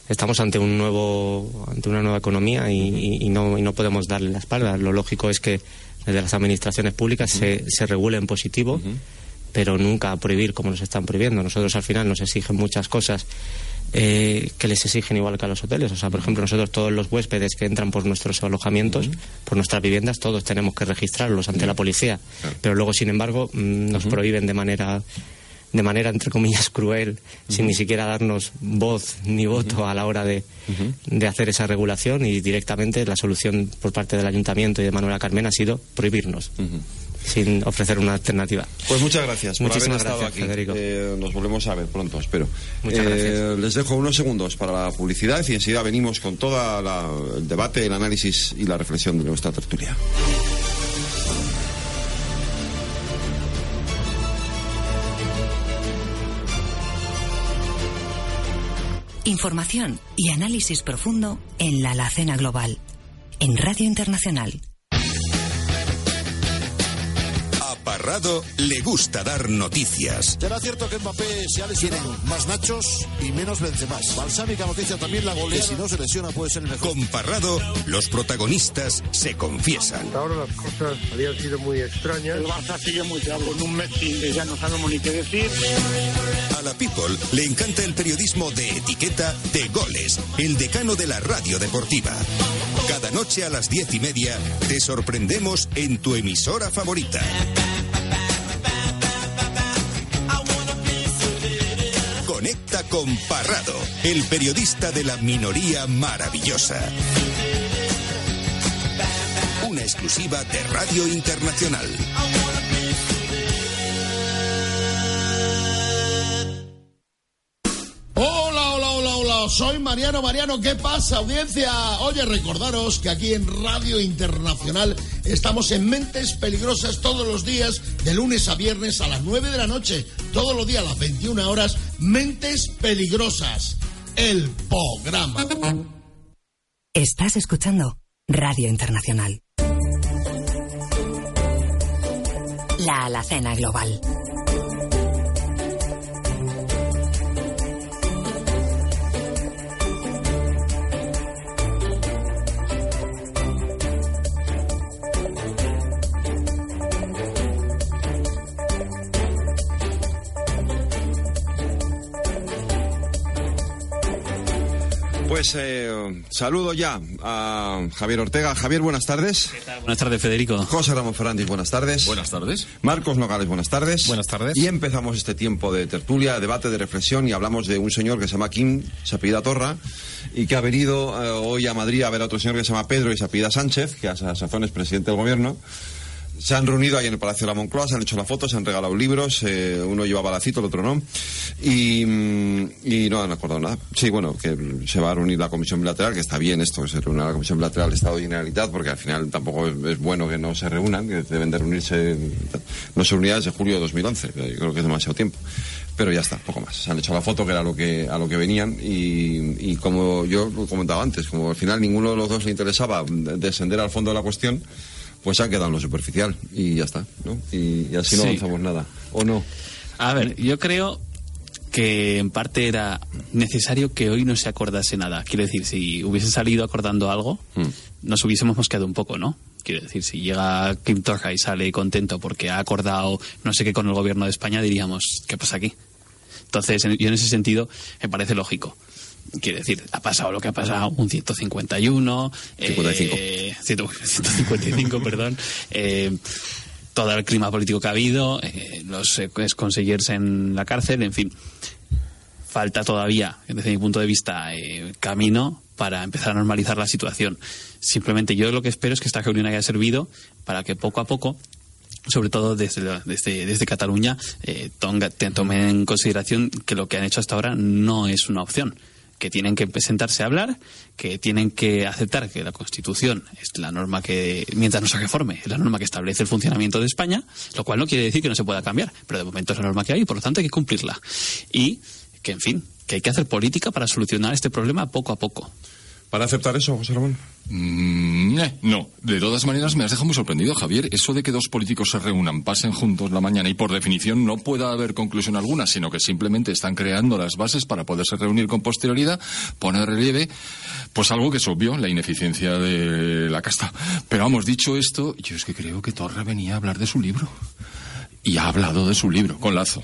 estamos ante un nuevo ante una nueva economía y, no, y no podemos darle la espalda. Lo lógico es que desde las administraciones públicas se, se regule en positivo, pero nunca prohibir como nos están prohibiendo. Nosotros al final nos exigen muchas cosas eh, que les exigen igual que a los hoteles. O sea, por ejemplo, nosotros todos los huéspedes que entran por nuestros alojamientos, por nuestras viviendas, todos tenemos que registrarlos ante la policía. Pero luego, sin embargo, mm, nos prohíben de manera de manera, entre comillas, cruel, sin ni siquiera darnos voz ni voto a la hora de, de, hacer esa regulación. Y directamente la solución por parte del Ayuntamiento y de Manuela Carmen ha sido prohibirnos. Sin ofrecer una alternativa. Pues muchas gracias por haber estado aquí. Eh, nos volvemos a ver pronto, espero. Muchas eh, gracias. Les dejo unos segundos para la publicidad y enseguida venimos con todo el debate, el análisis y la reflexión de nuestra tertulia. Información y análisis profundo en la Alacena Global, en Radio Internacional. Le gusta dar noticias. ¿Será cierto que Mbappé se ha lesionado? más Nachos y menos más. Balsámica noticia también la golea. si no se lesiona puede ser el mejor. Con Parrado, los protagonistas se confiesan. ahora las cosas habían sido muy extrañas. El Barça sigue muy bravo. Con un Messi que ya no sabemos ni qué decir. A la People le encanta el periodismo de etiqueta de goles, el decano de la radio deportiva. Cada noche a las diez y media te sorprendemos en tu emisora favorita. Con Parrado, el periodista de la minoría maravillosa. Una exclusiva de Radio Internacional. Soy Mariano Mariano. ¿Qué pasa, audiencia? Oye, recordaros que aquí en Radio Internacional estamos en Mentes Peligrosas todos los días, de lunes a viernes a las 9 de la noche, todos los días a las 21 horas. Mentes Peligrosas, el programa. Estás escuchando Radio Internacional. La Alacena Global. Pues eh, saludo ya a Javier Ortega. Javier, buenas tardes. Buenas tardes, Federico. José Ramón Fernández, buenas tardes. Buenas tardes. Marcos Nogales, buenas tardes. Buenas tardes. Y empezamos este tiempo de tertulia, debate, de reflexión y hablamos de un señor que se llama Kim, se apellida Torra, y que ha venido eh, hoy a Madrid a ver a otro señor que se llama Pedro y se apellida Sánchez, que a sazón es presidente del gobierno. Se han reunido ahí en el Palacio de la Moncloa, se han hecho la foto, se han regalado libros, eh, uno lleva balacito, el otro no, y, y, no han acordado nada. Sí, bueno, que se va a reunir la Comisión Bilateral, que está bien esto, que se reúna la Comisión Bilateral Estado y Generalitat, porque al final tampoco es, bueno que no se reúnan, que deben de reunirse, no se reunirán desde julio de 2011, yo creo que es demasiado tiempo pero ya está, poco más. Se han hecho la foto que era lo que, a lo que venían y, y como yo lo comentaba antes, como al final ninguno de los dos le interesaba descender al fondo de la cuestión, pues se ha quedado en lo superficial y ya está, ¿no? Y, así no avanzamos nada, ¿o no? A ver, yo creo que en parte era necesario que hoy no se acordase nada. Quiero decir, si hubiese salido acordando algo, Mm. nos hubiésemos mosqueado un poco, ¿no? Quiero decir, si llega Kim Torra y sale contento porque ha acordado no sé qué con el gobierno de España, diríamos, ¿qué pasa aquí? Entonces, en- yo en ese sentido me parece lógico. Quiero decir, ha pasado lo que ha pasado, un 151, 55. eh, 155, perdón, eh, todo el clima político que ha habido, eh, los consellers en la cárcel, en fin. Falta todavía, desde mi punto de vista, eh, camino para empezar a normalizar la situación. Simplemente yo lo que espero es que esta reunión haya servido para que poco a poco sobre todo desde, la- desde, desde Cataluña, eh, tomen en consideración que lo que han hecho hasta ahora no es una opción que tienen que presentarse a hablar, que tienen que aceptar que la Constitución es la norma que, mientras no se reforme, es la norma que establece el funcionamiento de España, lo cual no quiere decir que no se pueda cambiar, pero de momento es la norma que hay y por lo tanto hay que cumplirla. Y que, en fin, que hay que hacer política para solucionar este problema poco a poco. ¿Para aceptar eso, José Ramón? Mm, eh, no, de todas maneras me has dejado muy sorprendido, Javier. Eso de que dos políticos se reúnan, pasen juntos la mañana y por definición no pueda haber conclusión alguna, sino que simplemente están creando las bases para poderse reunir con posterioridad, pone de relieve, pues algo que es obvio, la ineficiencia de la casta. Pero vamos, dicho esto, yo es que creo que Torra venía a hablar de su libro. Y ha hablado de su libro, con lazo.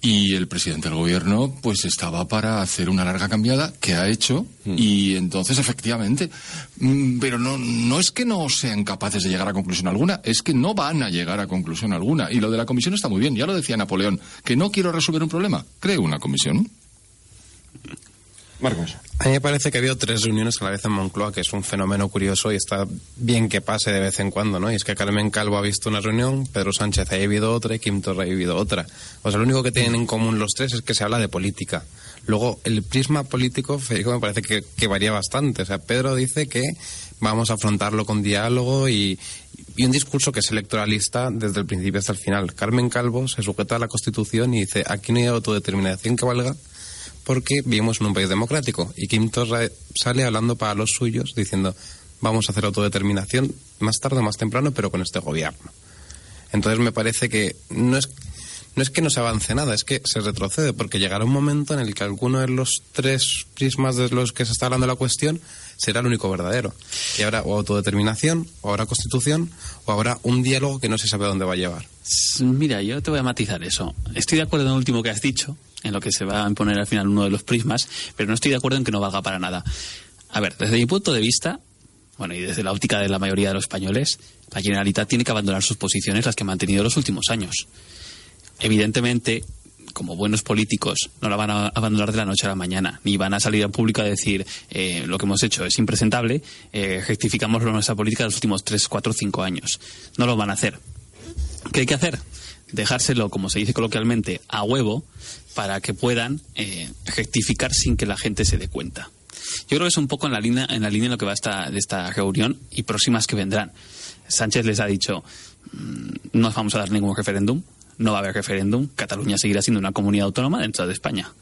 Y el presidente del gobierno, pues estaba para hacer una larga cambiada, que ha hecho, y entonces, efectivamente, mm, pero no, no es que no sean capaces de llegar a conclusión alguna, es que no van a llegar a conclusión alguna. Y lo de la comisión está muy bien, ya lo decía Napoleón, que no quiero resolver un problema, creo una comisión. Marcos. A mí me parece que ha habido tres reuniones a la vez en Moncloa, que es un fenómeno curioso y está bien que pase de vez en cuando, ¿no? Y es que Carmen Calvo ha visto una reunión, Pedro Sánchez ha vivido otra y Kim Torra ha vivido otra. O sea, lo único que tienen en común los tres es que se habla de política. Luego, el prisma político, Federico, me parece que, varía bastante. O sea, Pedro dice que vamos a afrontarlo con diálogo y, y un discurso que es electoralista desde el principio hasta el final. Carmen Calvo se sujeta a la Constitución y dice, aquí no hay autodeterminación que valga porque vivimos en un país democrático. Y Kim Torra sale hablando para los suyos, diciendo, vamos a hacer autodeterminación más tarde o más temprano, pero con este gobierno. Entonces me parece que no es, no es que no se avance nada, es que se retrocede, porque llegará un momento en el que alguno de los tres prismas de los que se está hablando la cuestión será el único verdadero. Y habrá o autodeterminación, o habrá constitución, o habrá un diálogo que no se sabe a dónde va a llevar. Mira, yo te voy a matizar eso. Estoy de acuerdo en lo último que has dicho, en lo que se va a imponer al final uno de los prismas, pero no estoy de acuerdo en que no valga para nada. A ver, desde mi punto de vista, bueno, y desde la óptica de la mayoría de los españoles, la Generalitat tiene que abandonar sus posiciones, las que ha mantenido los últimos años. Evidentemente, como buenos políticos, no la van a abandonar de la noche a la mañana, ni van a salir al público a decir eh, lo que hemos hecho es impresentable, eh, rectificamos nuestra política de los últimos 3, 4, 5 años. No lo van a hacer. ¿Qué hay que hacer? Dejárselo, como se dice coloquialmente, a huevo para que puedan eh, rectificar sin que la gente se dé cuenta. Yo creo que es un poco en la línea en, la línea en lo que va esta, de esta reunión y próximas que vendrán. Sánchez les ha dicho, mm, no vamos a dar ningún referéndum, no va a haber referéndum, Cataluña seguirá siendo una comunidad autónoma dentro de España.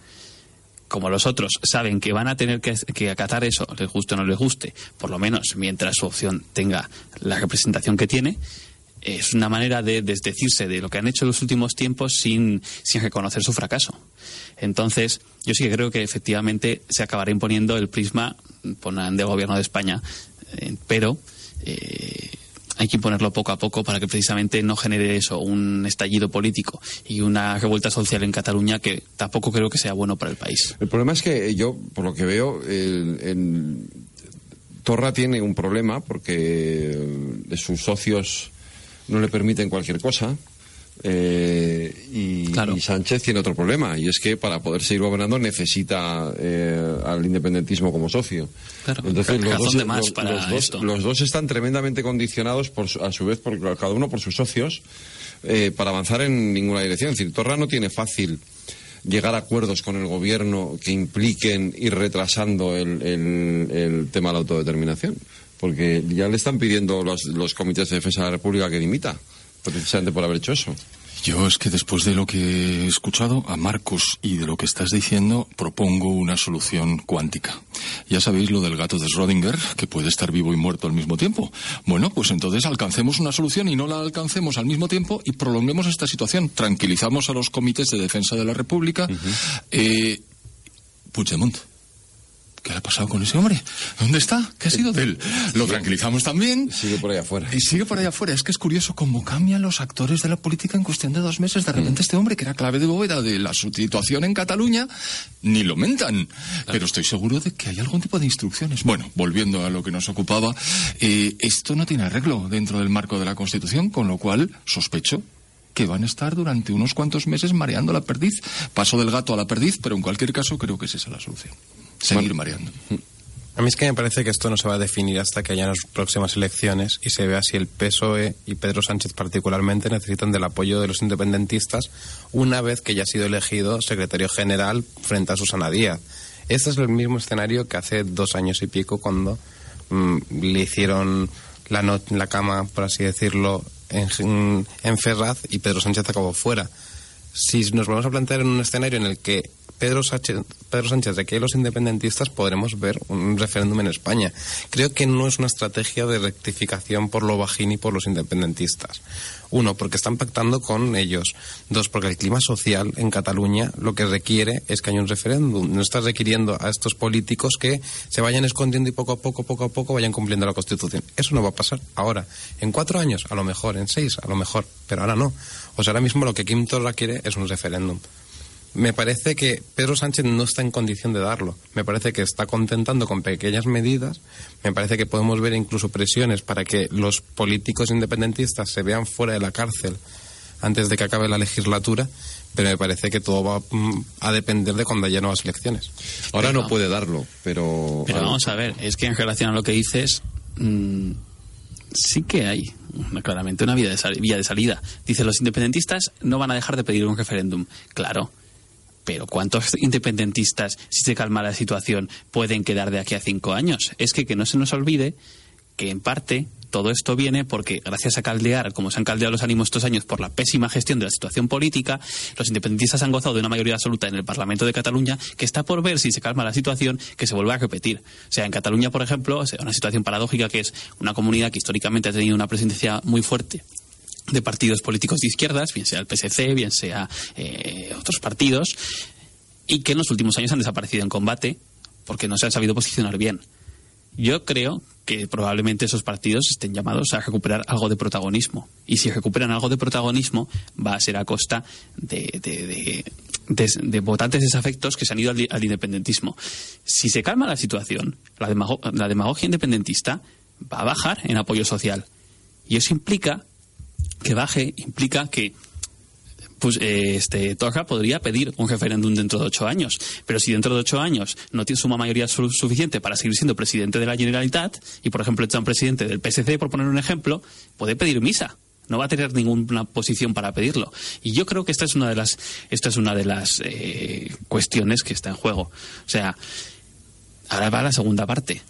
Como los otros saben que van a tener que, acatar eso, les guste o no les guste, por lo menos mientras su opción tenga la representación que tiene, es una manera de desdecirse de lo que han hecho en los últimos tiempos sin, sin reconocer su fracaso. Entonces, yo sí que creo que efectivamente se acabará imponiendo el prisma del gobierno de España, eh, pero eh, hay que imponerlo poco a poco para que precisamente no genere eso, un estallido político y una revuelta social en Cataluña que tampoco creo que sea bueno para el país. El problema es que yo, por lo que veo, el- Torra tiene un problema porque de sus socios no le permiten cualquier cosa. Eh, y, y Sánchez tiene otro problema y es que para poder seguir gobernando necesita eh, al independentismo como socio. Entonces los dos, de más los- para los dos- los dos están tremendamente condicionados por a su vez por cada uno por sus socios eh, para avanzar en ninguna dirección. Es decir, Torra no tiene fácil llegar a acuerdos con el gobierno que impliquen ir retrasando el, el- el tema de la autodeterminación. Porque ya le están pidiendo los, los comités de defensa de la República que dimita, precisamente por haber hecho eso. Yo es que después de lo que he escuchado a Marcos y de lo que estás diciendo, propongo una solución cuántica. Ya sabéis lo del gato de Schrödinger, que puede estar vivo y muerto al mismo tiempo. Bueno, pues entonces alcancemos una solución y no la alcancemos al mismo tiempo y prolonguemos esta situación. Tranquilizamos a los comités de defensa de la República. eh, Puigdemont. ¿Qué le ha pasado con ese hombre? ¿Dónde está? ¿Qué ha sido de él? Lo tranquilizamos también. Sigue por ahí afuera. Y sigue por ahí afuera. Es que es curioso cómo cambian los actores de la política en cuestión de dos meses. De repente este hombre, que era clave de bóveda de la situación en Cataluña, ni lo mentan. Pero estoy seguro de que hay algún tipo de instrucciones. Bueno, volviendo a lo que nos ocupaba, eh, esto no tiene arreglo dentro del marco de la Constitución, con lo cual sospecho que van a estar durante unos cuantos meses mareando la perdiz. Paso del gato a la perdiz, pero en cualquier caso creo que es esa la solución. Seguir mareando. A mí es que me parece que esto no se va a definir hasta que haya las próximas elecciones y se vea si el PSOE y Pedro Sánchez particularmente necesitan del apoyo de los independentistas una vez que ya ha sido elegido secretario general frente a Susana Díaz. Este es el mismo escenario que hace dos años y pico cuando mm, le hicieron la, no- la cama, por así decirlo, en, en Ferraz y Pedro Sánchez acabó fuera. Si nos vamos a plantear en un escenario en el que Pedro Sánchez, Pedro Sánchez de que los independentistas podremos ver un referéndum en España. Creo que no es una estrategia de rectificación por lo bajín y por los independentistas. Uno, porque están pactando con ellos. Dos, porque el clima social en Cataluña lo que requiere es que haya un referéndum. No está requiriendo a estos políticos que se vayan escondiendo y poco a poco, poco a poco vayan cumpliendo la Constitución. Eso no va a pasar ahora. En cuatro años, a lo mejor. En seis, a lo mejor. Pero ahora no. O sea, ahora mismo lo que Kim Torra quiere es un referéndum. Me parece que Pedro Sánchez no está en condición de darlo. Me parece que está contentando con pequeñas medidas. Me parece que podemos ver incluso presiones para que los políticos independentistas se vean fuera de la cárcel antes de que acabe la legislatura. Pero me parece que todo va mm, a depender de cuando haya nuevas elecciones. Ahora no puede darlo, pero... Pero vamos a ver, es que en relación a lo que dices, mm, sí que hay una- claramente una vía de, sal- vía de salida. Dice, los independentistas no van a dejar de pedir un referéndum. Claro. Pero ¿cuántos independentistas, si se calma la situación, pueden quedar de aquí a cinco años? Es que que no se nos olvide que en parte todo esto viene porque gracias a caldear, como se han caldeado los ánimos estos años por la pésima gestión de la situación política, los independentistas han gozado de una mayoría absoluta en el Parlamento de Cataluña que está por ver si se calma la situación que se vuelva a repetir. O sea, en Cataluña, por ejemplo, una situación paradójica que es una comunidad que históricamente ha tenido una presencia muy fuerte de partidos políticos de izquierdas, bien sea el PSC, bien sea eh, otros partidos, y que en los últimos años han desaparecido en combate porque no se han sabido posicionar bien. Yo creo que probablemente esos partidos estén llamados a recuperar algo de protagonismo. Y si recuperan algo de protagonismo, va a ser a costa de, votantes desafectos que se han ido al, al independentismo. Si se calma la situación, la, demago- la demagogia independentista va a bajar en apoyo social. Y eso implica que baje, implica que pues eh, este Torra podría pedir un referéndum dentro de ocho años. Pero si dentro de ocho años no tiene suma mayoría su- suficiente para seguir siendo presidente de la Generalitat y, por ejemplo, está un presidente del PSC, por poner un ejemplo, puede pedir misa. No va a tener ninguna posición para pedirlo. Y yo creo que esta es una de las, esta es una de las eh, cuestiones que está en juego. O sea, ahora va la segunda parte.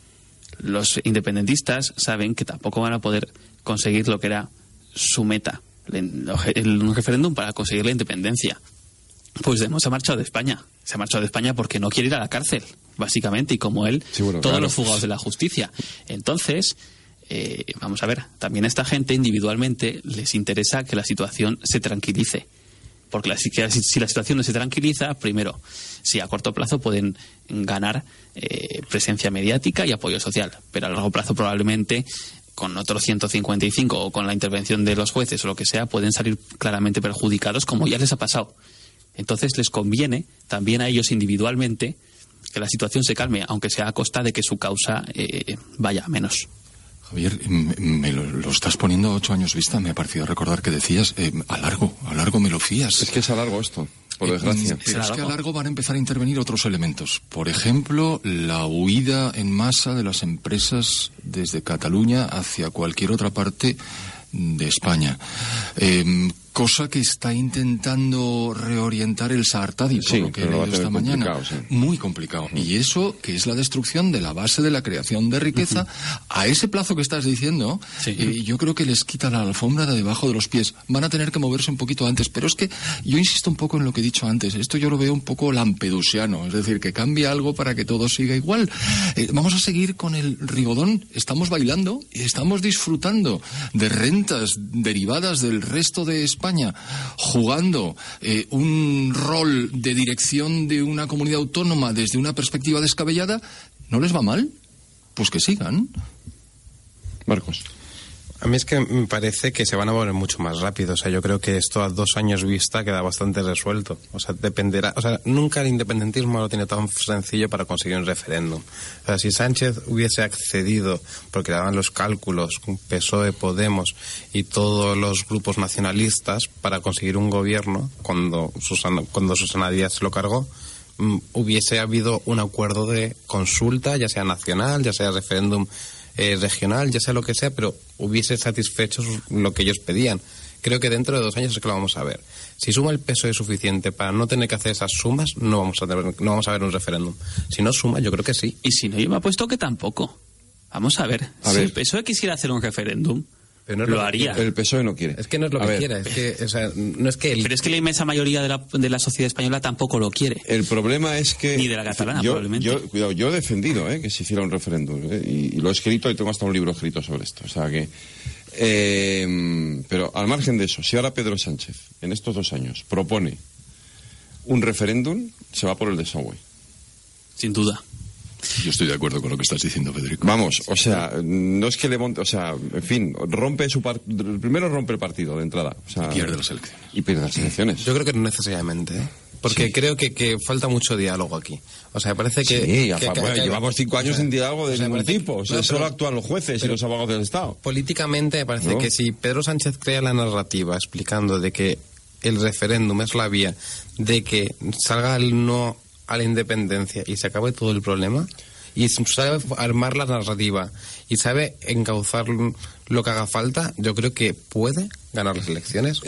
Los independentistas saben que tampoco van a poder conseguir lo que era su meta, un referéndum para conseguir la independencia. Pues Demos se ha marchado de España. Se ha marchado de España porque no quiere ir a la cárcel, básicamente, y como él, bueno, todos claro. los fugados de la justicia. Entonces, eh, vamos a ver, también a esta gente individualmente les interesa que la situación se tranquilice. Porque la- si, que- si la situación no se tranquiliza, primero, si a corto plazo pueden ganar eh, presencia mediática y apoyo social, pero a largo plazo probablemente con otros 155 o con la intervención de los jueces o lo que sea, pueden salir claramente perjudicados, como ya les ha pasado. Entonces les conviene también a ellos individualmente que la situación se calme, aunque sea a costa de que su causa eh, vaya a menos. Javier, me, me lo, lo estás poniendo a ocho años vista. Me ha parecido recordar que decías, eh, a largo, a largo me lo fías. Es que es a largo esto, por desgracia. Mm, Pero es que a largo van a empezar a intervenir otros elementos. Por ejemplo, la huida en masa de las empresas desde Cataluña hacia cualquier otra parte de España. Eh, cosa que está intentando reorientar el Saartadi, por lo que he leído esta mañana. Muy complicado. Y eso, que es la destrucción de la base de la creación de riqueza, a ese plazo que estás diciendo, eh, yo creo que les quita la alfombra de debajo de los pies. Van a tener que moverse un poquito antes. Pero es que yo insisto un poco en lo que he dicho antes. Esto yo lo veo un poco lampedusiano. Es decir, que cambie algo para que todo siga igual. Eh, vamos a seguir con el rigodón. Estamos bailando y estamos disfrutando de rentas derivadas del resto de España España jugando eh, un rol de dirección de una comunidad autónoma desde una perspectiva descabellada, ¿no les va mal? Pues que sigan. Marcos. A mí es que me parece que se van a mover mucho más rápido. O sea, yo creo que esto a dos años vista queda bastante resuelto. O sea, dependerá. O sea, nunca el independentismo lo tiene tan sencillo para conseguir un referéndum. O sea, si Sánchez hubiese accedido, porque daban los cálculos, PSOE, Podemos y todos los grupos nacionalistas para conseguir un gobierno, cuando Susana, cuando Susana Díaz lo cargó, mm, hubiese habido un acuerdo de consulta, ya sea nacional, ya sea referéndum eh, regional, ya sea lo que sea, pero hubiese satisfecho lo que ellos pedían. Creo que dentro de dos años es que lo vamos a ver. Si suma el peso es suficiente para no tener que hacer esas sumas, no vamos a, tener, no vamos a ver un referéndum. Si no suma, yo creo que sí. Y si no, yo me apuesto que tampoco. Vamos a ver. si el PSOE quisiera hacer un referéndum, lo, haría. El PSOE no quiere. Es que no es lo que quiere. Es que, o sea, no es que Pero es que la inmensa mayoría de la, de la sociedad española tampoco lo quiere. El problema es que... Ni de la catalana, yo, probablemente. Yo, cuidado, yo he defendido eh, que se hiciera un referéndum. eh, y, y lo he escrito y tengo hasta un libro escrito sobre esto. O sea que... eh, pero al margen de eso, si ahora Pedro Sánchez, en estos dos años, propone un referéndum, se va por el desagüe. Sin duda. Yo estoy de acuerdo con lo que estás diciendo, Federico. Vamos, o sea, no es que le monte, o sea, en fin, rompe su par- primero rompe el partido de entrada, o sea, Y pierde las elecciones. y pierde las elecciones. Yo creo que no necesariamente, ¿eh? Porque creo que, que falta mucho diálogo aquí. O sea, me parece que... Sí, que- a que- favor, que- llevamos cinco años o sea, sin diálogo de o sea, ningún tipo. O sea, no, solo pero- actúan los jueces y los abogados del Estado. Políticamente me parece No. que si Pedro Sánchez crea la narrativa explicando de que el referéndum es la vía de que salga el no a la independencia y se acabe todo el problema, y sabe armar la narrativa y sabe encauzar lo que haga falta, yo creo que puede ganar las elecciones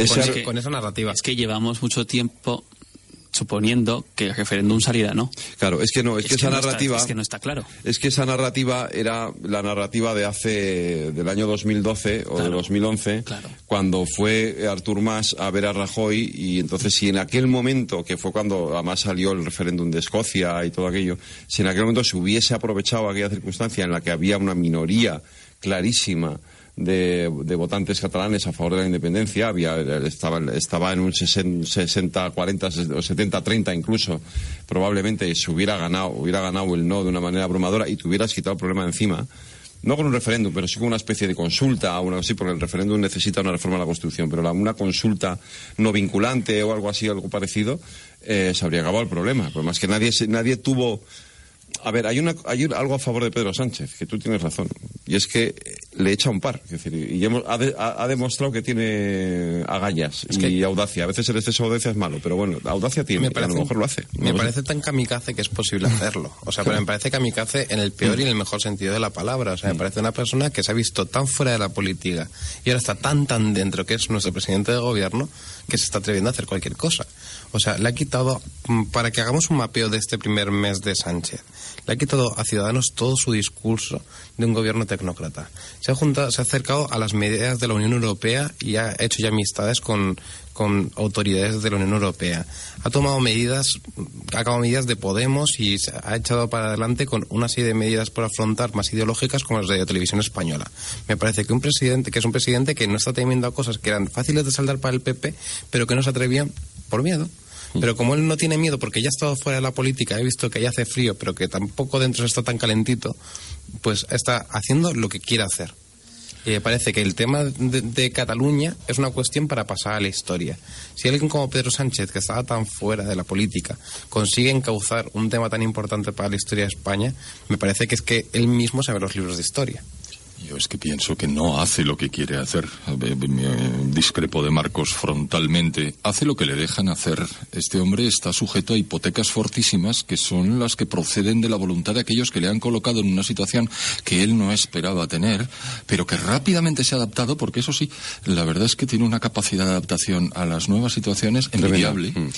con, esa narrativa. Es que llevamos mucho tiempo suponiendo que el referéndum saliera, ¿no? Claro, es que no, es, que, esa no está- narrativa. es que no está claro. Es que esa narrativa era la narrativa de hace del año 2012 o de 2011, cuando fue Artur Mas a ver a Rajoy y entonces si en aquel momento, que fue cuando además salió el referéndum de Escocia y todo aquello, si en aquel momento se hubiese aprovechado aquella circunstancia en la que había una minoría clarísima de, votantes catalanes a favor de la independencia, había, estaba, estaba en un 60-40 o 70-30 incluso, probablemente se hubiera ganado, hubiera ganado el no de una manera abrumadora y te hubieras quitado el problema encima. No con un referéndum, pero sí con una especie de consulta, o así, porque el referéndum necesita una reforma de la Constitución, pero una consulta no vinculante o algo así, algo parecido, eh, se habría acabado el problema. Problema es que nadie, nadie tuvo a ver, hay, una, hay algo a favor de Pedro Sánchez, que tú tienes razón, y es que le echa un par, es decir, y hemos- ha, de- ha- ha demostrado que tiene agallas y audacia. A veces el exceso de audacia es malo, pero bueno, audacia tiene, y a lo mejor lo hace. No Me lo sé. parece tan kamikaze que es posible hacerlo. O sea, pero me parece kamikaze en el peor y en el mejor sentido de la palabra. O sea, me Mm. parece una persona que se ha visto tan fuera de la política y ahora está tan, tan dentro que es nuestro presidente de gobierno que se está atreviendo a hacer cualquier cosa. O sea, le ha quitado, mm, para que hagamos un mapeo de este primer mes de Sánchez, le ha quitado a Ciudadanos todo su discurso de un gobierno tecnócrata. Se ha juntado, se ha acercado a las medidas de la Unión Europea y ha hecho ya amistades con, con autoridades de la Unión Europea. Ha tomado medidas, ha acabado medidas de Podemos y se ha echado para adelante con una serie de medidas por afrontar más ideológicas como las de la televisión española. Me parece que un presidente, que es un presidente que no está temiendo a cosas que eran fáciles de saldar para el PP, pero que no se atrevían por miedo. Pero como él no tiene miedo porque ya ha estado fuera de la política, he visto que ya hace frío, pero que tampoco dentro está tan calentito, pues está haciendo lo que quiere hacer. Y me parece que el tema de, de Cataluña es una cuestión para pasar a la historia. Si alguien como Pedro Sánchez, que estaba tan fuera de la política, consigue encauzar un tema tan importante para la historia de España, me parece que es que él mismo sabe los libros de historia. Yo es que pienso que no hace lo que quiere hacer. Discrepo de Marcos frontalmente. Hace lo que le dejan hacer. Este hombre está sujeto a hipotecas fortísimas que son las que proceden de la voluntad de aquellos que le han colocado en una situación que él no esperaba tener, pero que rápidamente se ha adaptado porque eso sí, la verdad es que tiene una capacidad de adaptación a las nuevas situaciones envidiable. Mm.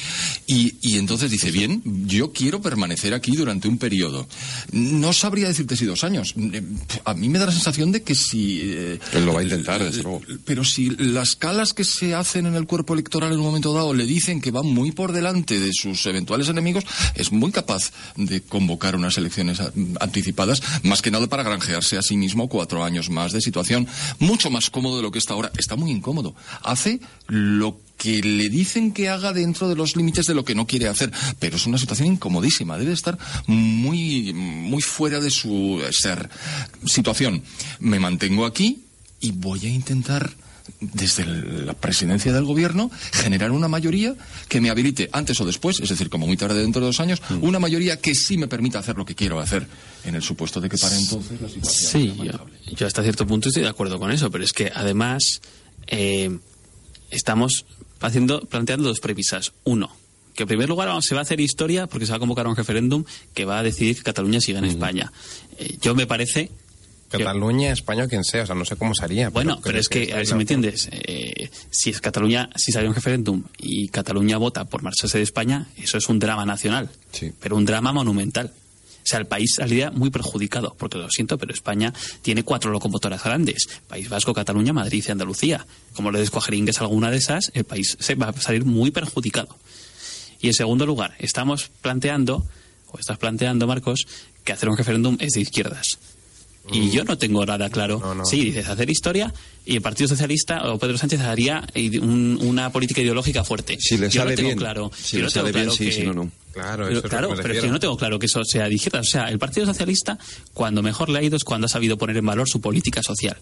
Y, y entonces dice, bien, yo quiero permanecer aquí durante un periodo. No sabría decirte si dos años. Eh, A mí me da la sensación de que si... eh, Él lo va a intentar, desde luego. pero si las calas que se hacen en el cuerpo electoral en un momento dado le dicen que van muy por delante de sus eventuales enemigos, es muy capaz de convocar unas elecciones anticipadas, más que nada para granjearse a sí mismo cuatro años más de situación mucho más cómodo de lo que está ahora. Está muy incómodo. Hace lo que le dicen que haga dentro de los límites de lo que no quiere hacer, pero es una situación incomodísima, debe estar muy, muy fuera de su ser. Situación, me mantengo aquí y voy a intentar desde la presidencia del gobierno generar una mayoría que me habilite antes o después, es decir, como muy tarde dentro de dos años, una mayoría que sí me permita hacer lo que quiero hacer, en el supuesto de que para entonces la situación Sí, yo, yo hasta cierto punto estoy de acuerdo con eso, pero es que además eh, estamos haciendo, planteando dos premisas. Uno, que en primer lugar se va a hacer historia porque se va a convocar un referéndum que va a decidir que Cataluña siga en España. Eh, yo me parece Cataluña, España o quien sea, o sea, no sé cómo sería. Bueno, pero, es que, a ver si me entiendes, eh, si es Cataluña, si sale un referéndum y Cataluña vota por marcharse de España, eso es un drama nacional, pero un drama monumental. Sea, el país saldría muy perjudicado, porque lo siento, pero España tiene cuatro locomotoras grandes, País Vasco, Cataluña, Madrid y Andalucía. Como le descuajeringues alguna de esas, el país se va a salir muy perjudicado. Y en segundo lugar, estamos planteando, o estás planteando, Marcos, que hacer un referéndum es de izquierdas. Y yo no tengo nada claro. Sí, dices hacer historia y el Partido Socialista o Pedro Sánchez haría ide- un- una política ideológica fuerte. Si le yo sale no tengo bien. claro. Si yo le no tengo sale bien, claro sí, que- si no, no. Claro, pero, eso es lo claro, que me pero es que refiero. no tengo claro que eso sea de izquierda. O sea, el Partido Socialista, cuando mejor le ha ido es cuando ha sabido poner en valor su política social.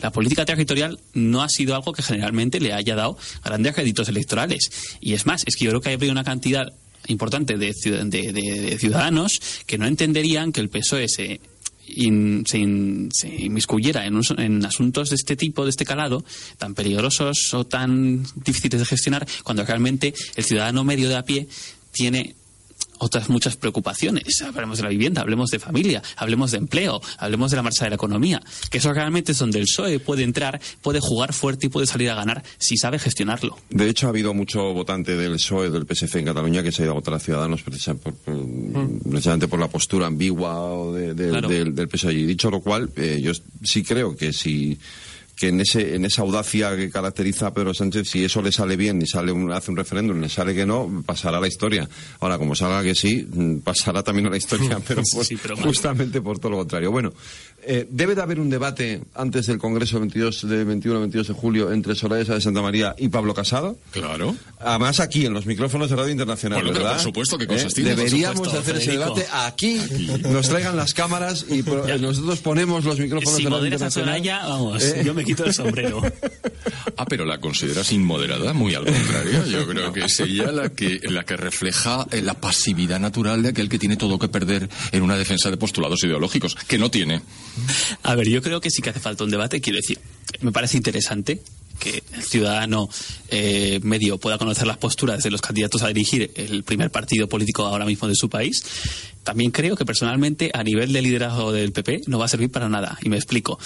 La política territorial no ha sido algo que generalmente le haya dado grandes créditos electorales. Y es más, es que yo creo que hay habido una cantidad importante de, de- de- de ciudadanos que no entenderían que el PSOE se, in- se, in- se inmiscuyera en, en asuntos de este tipo, de este calado, tan peligrosos o tan difíciles de gestionar, cuando realmente el ciudadano medio de a pie tiene otras muchas preocupaciones. Hablemos de la vivienda, hablemos de familia, hablemos de empleo, hablemos de la marcha de la economía. Que eso realmente es donde el PSOE puede entrar, puede jugar fuerte y puede salir a ganar si sabe gestionarlo. De hecho, ha habido mucho votante del PSOE, del PSC en Cataluña, que se ha ido a votar a Ciudadanos precisa- por- por- precisamente por la postura ambigua de- de- Claro. del, del PSOE. Y dicho lo cual, eh, yo sí creo que si que en ese en esa audacia que caracteriza a Pedro Sánchez, si eso le sale bien y sale un, hace un referéndum, le sale que no, pasará a la historia. Ahora, como salga que sí, mm, pasará también a la historia, pero, sí, pero justamente por todo lo contrario. Bueno, eh, debe de haber un debate antes del Congreso 22 de 21-22 de julio entre Soraya Sáenz de Santa María y Pablo Casado. Claro. Además aquí en los micrófonos de Radio Internacional, Bueno, pero ¿verdad? por supuesto, ¿qué cosas ¿Eh? Por Deberíamos supuesto, hacer ese debate aquí, nos traigan las cámaras y pro- nosotros ponemos los micrófonos Si de Radio moderas a Internacional. Soraya, vamos, ¿Eh? yo me quito el sombrero. Ah, pero la consideras inmoderada, muy al contrario. Yo creo que es ella la que, la que refleja eh, la pasividad natural de aquel que tiene todo que perder en una defensa de postulados ideológicos, que no tiene. A ver, yo creo que sí que hace falta un debate. Quiero decir, me parece interesante que el ciudadano eh, medio pueda conocer las posturas de los candidatos a dirigir el primer partido político ahora mismo de su país. También creo que personalmente a nivel de liderazgo del PP no va a servir para nada. Y me explico.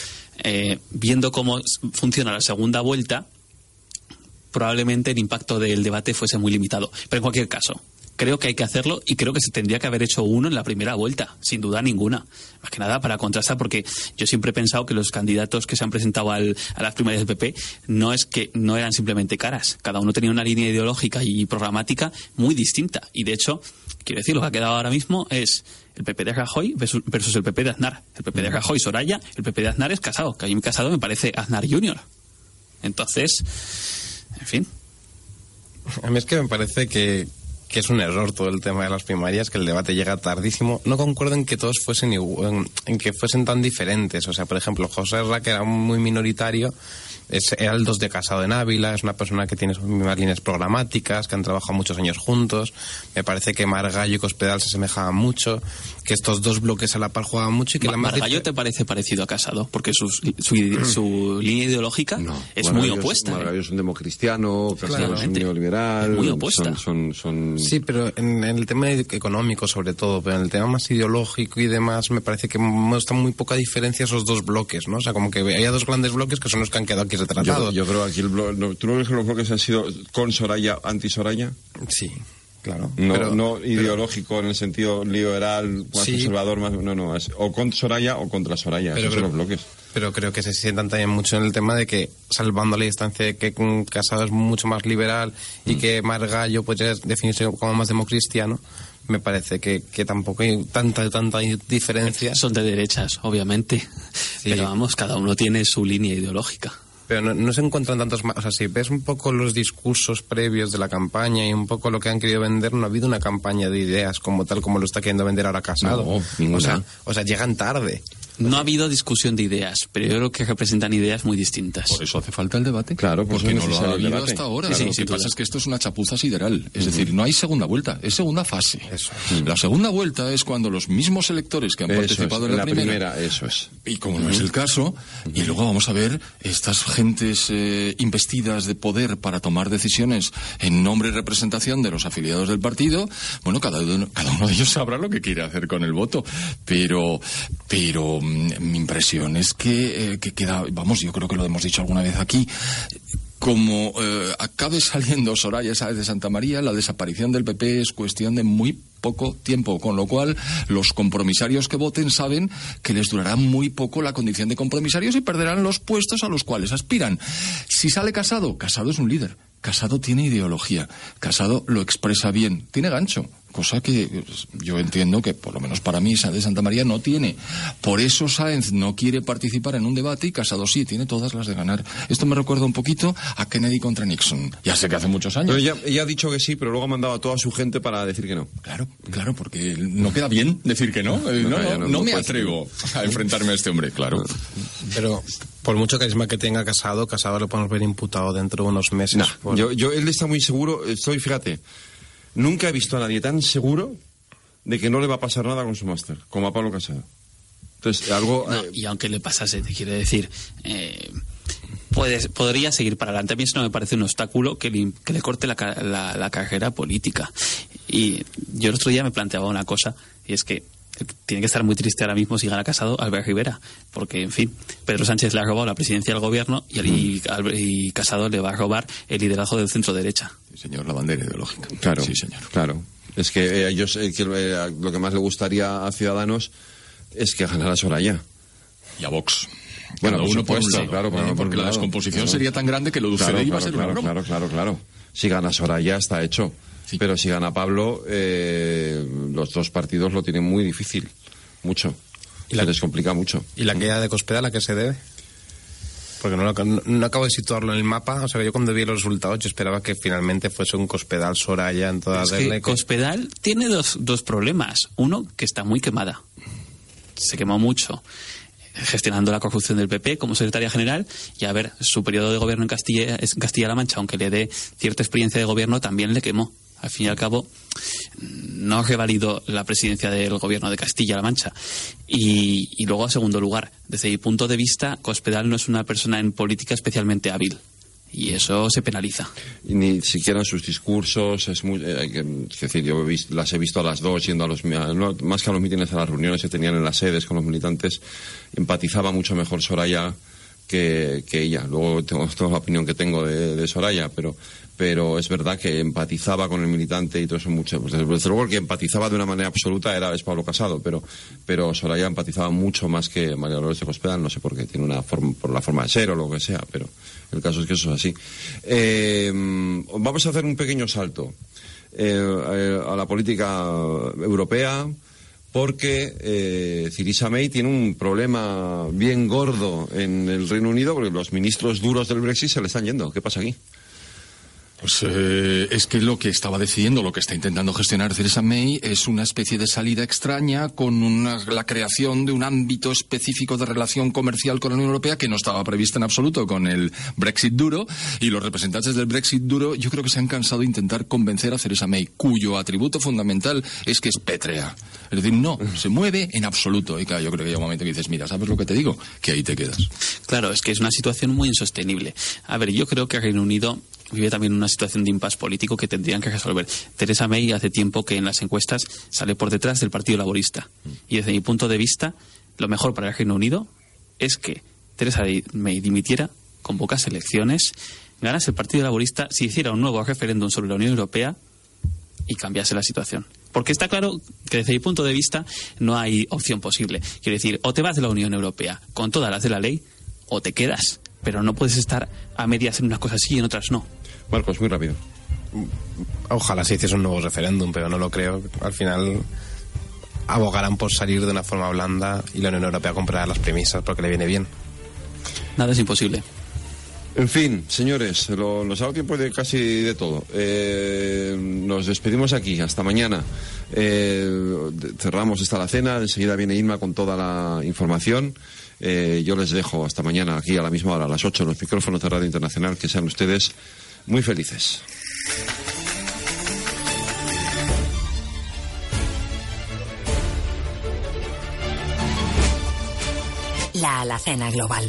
Eh, viendo cómo funciona la segunda vuelta, probablemente el impacto del debate fuese muy limitado. Pero en cualquier caso, creo que hay que hacerlo y creo que se tendría que haber hecho uno en la primera vuelta, sin duda ninguna. Más que nada para contrastar, porque yo siempre he pensado que los candidatos que se han presentado al- a las primarias del PP no es que no eran simplemente caras. Cada uno tenía una línea ideológica y programática muy distinta. Y de hecho, quiero decir, lo que ha quedado ahora mismo es el PP de Rajoy versus, el PP de Aznar. El PP de Rajoy, Soraya, el PP de Aznar es Casado, que a mí Casado me parece Aznar Junior. Entonces, en fin. A mí es que me parece que, que es un error todo el tema de las primarias, que el debate llega tardísimo. No concuerdo en que todos fuesen en, en que fuesen tan diferentes. O sea, por ejemplo, José Ra, que era muy minoritario, es, el dos de casado en Ávila, es una persona que tiene sus mismas líneas programáticas, que han trabajado muchos años juntos. Me parece que Margallo y Cospedal se asemejaban mucho, que estos dos bloques a la par jugaban mucho y que Ma- la más ¿Margallo te parece parecido a Casado? Porque su, su línea ideológica es muy opuesta. ¿eh? Margallo es un democristiano, Casado es un neoliberal. Es muy opuesta. Son, son, son- Sí, pero en, en el tema económico sobre todo, pero en el tema más ideológico y demás me parece que muestra muy poca diferencia esos dos bloques, ¿no? O sea, como que había dos grandes bloques que son los que han quedado aquí Yo, retratados. yo creo que aquí el blo- no, ¿Tú no crees que los bloques han sido con Soraya, anti-Soraya? Sí, claro. No, Pero- no ideológico en el sentido liberal, más Sí. conservador, más, no, no, es o con Soraya o contra Soraya, Pero esos son los bloques. Pero creo que se sientan también mucho en el tema de que, salvando la distancia de que Casado es mucho más liberal Mm. y que Margallo podría definirse como más democristiano, me parece que, que tampoco hay tanta, tanta diferencia. Son de derechas, obviamente. Pero vamos, cada uno tiene su línea ideológica. Pero no, no se encuentran tantos más. O sea, si ves un poco los discursos previos de la campaña y un poco lo que han querido vender, no ha habido una campaña de ideas como tal como lo está queriendo vender ahora Casado. No, o, sea, o sea, llegan tarde. No ha habido discusión de ideas, pero yo creo que representan ideas muy distintas. Por eso hace falta el debate. Claro, por porque no lo ha habido debate. hasta ahora. Sí, sí, lo que pasa es que esto es una chapuza sideral. Es decir, no hay segunda vuelta, es segunda fase. La segunda vuelta es cuando los mismos electores que han Eso participado es, en la, primera, eso es. y como no es el caso, y luego vamos a ver estas gentes eh, investidas de poder para tomar decisiones en nombre y representación de los afiliados del partido, bueno, cada uno, cada uno de ellos sabrá lo que quiere hacer con el voto, pero, pero mi impresión es que, eh, que queda, vamos, yo creo que lo hemos dicho alguna vez aquí, como eh, acabe saliendo Soraya Sáez de Santa María, la desaparición del PP es cuestión de muy poco tiempo, con lo cual los compromisarios que voten saben que les durará muy poco la condición de compromisarios y perderán los puestos a los cuales aspiran. Si sale Casado, Casado es un líder. Casado tiene ideología, Casado lo expresa bien, tiene gancho, cosa que yo entiendo que por lo menos para mí de Santa María no tiene. Por eso Sáenz no quiere participar en un debate y Casado sí, tiene todas las de ganar. Esto me recuerda un poquito a Kennedy contra Nixon. Ya sé que hace muchos años. Pero ella, ella ha dicho que sí, pero luego ha mandado a toda su gente para decir que no. Claro, claro, porque no queda bien decir que no. Eh, No, ya no, no- no no me atrevo a enfrentarme a este hombre, claro. Pero por mucho carisma que tenga Casado, Casado lo podemos ver imputado dentro de unos meses. No, por- yo, yo, él está muy seguro, estoy, fíjate, nunca he visto a nadie tan seguro de que no le va a pasar nada con su máster, como a Pablo Casado. Entonces, algo... No, eh, y aunque le pasase, te quiero decir, eh, puedes- podría seguir para adelante. A mí eso no me parece un obstáculo que le, que le corte la, la- la carrera política. Y yo el otro día me planteaba una cosa, y es que tiene que estar muy triste ahora mismo si gana Casado Albert Rivera, porque, en fin, Pedro Sánchez le ha robado la presidencia del gobierno y, y Casado le va a robar el liderazgo del centro derecha. Sí, señor, la bandera ideológica. Claro, Sí, señor. claro. Es que eh, ellos, eh, que, eh, lo que más le gustaría a Ciudadanos es que ganara Soraya. Y a Vox. Bueno, Cada por uno por un supuesto, lado, claro, ¿eh? claro, por porque la descomposición claro. sería tan grande que lo de Claro, iba a claro, ser una claro, broma. claro, claro, claro. Si gana Soraya está hecho. Pero si gana Pablo, eh, los dos partidos lo tienen muy difícil. Mucho. Y Se les complica mucho. ¿Y la caída de Cospeda a la que se debe? Porque no, lo- no- no acabo de situarlo en el mapa. O sea, yo cuando vi los resultados, yo esperaba que finalmente fuese un Cospedal Soraya en toda que- Cospedal tiene dos, dos problemas. Uno, que está muy quemada. Se quemó mucho eh, gestionando la corrupción del PP como secretaria general y a ver, su periodo de gobierno en Castilla en Castilla-La Mancha, aunque le dé cierta experiencia de gobierno, también le quemó. Al fin y al cabo, no revalidó la presidencia del gobierno de Castilla-La Mancha. Y, y luego, a segundo lugar, desde mi punto de vista, Cospedal no es una persona en política especialmente hábil. Y eso se penaliza. Ni siquiera sus discursos es muy eh, decir yo las he visto a las dos yendo a los más que a los mítines a las reuniones que tenían en las sedes con los militantes empatizaba mucho mejor Soraya que, ella luego tengo, tengo la opinión que tengo de Soraya pero pero es verdad que empatizaba con el militante y todo eso mucho pues desde, luego el que empatizaba de una manera absoluta era es Pablo Casado pero pero Soraya empatizaba mucho más que María Dolores de Cospedal no sé por qué tiene una forma por la forma de ser o lo que sea pero el caso es que eso es así Eh, vamos a hacer un pequeño salto eh, eh, a la política europea porque eh, Theresa May tiene un problema bien gordo en el Reino Unido porque los ministros duros del Brexit se le están yendo. ¿Qué pasa aquí? Pues eh, es que lo que estaba decidiendo, lo que está intentando gestionar Theresa May es una especie de salida extraña con una, la creación de un ámbito específico de relación comercial con la Unión Europea que no estaba prevista en absoluto con el Brexit duro y los representantes del Brexit duro yo creo que se han cansado de intentar convencer a Theresa May, cuyo atributo fundamental es que es pétrea. Es decir, no, se mueve en absoluto. Y claro, yo creo que llega un momento que dices, mira, ¿sabes lo que te digo? Que ahí te quedas. Claro, es que es una situación muy insostenible. A ver, yo creo que Reino Unido vive también una situación de impasse político que tendrían que resolver. Teresa May hace tiempo que en las encuestas sale por detrás del Partido Laborista. Y desde mi punto de vista, lo mejor para el Reino Unido es que Teresa May dimitiera, convocase elecciones, ganase el Partido Laborista, se hiciera un nuevo referéndum sobre la Unión Europea y cambiase la situación. Porque está claro que desde mi punto de vista no hay opción posible. Quiero decir, o te vas de la Unión Europea con todas las de la ley, o te quedas. Pero no puedes estar a medias en unas cosas sí y en otras no. Marcos, muy rápido. Ojalá se hiciese un nuevo referéndum, pero no lo creo. Al final abogarán por salir de una forma blanda y la Unión Europea comprará las premisas porque le viene bien. Nada es imposible. En fin, señores, lo, nos ha dado tiempo de casi de todo. Eh, nos despedimos aquí, hasta mañana. Eh, cerramos esta la cena, enseguida viene Inma con toda la información. Eh, yo les dejo hasta mañana aquí a la misma hora, a las 8, en los micrófonos de Radio Internacional. Que sean ustedes muy felices. La alacena global.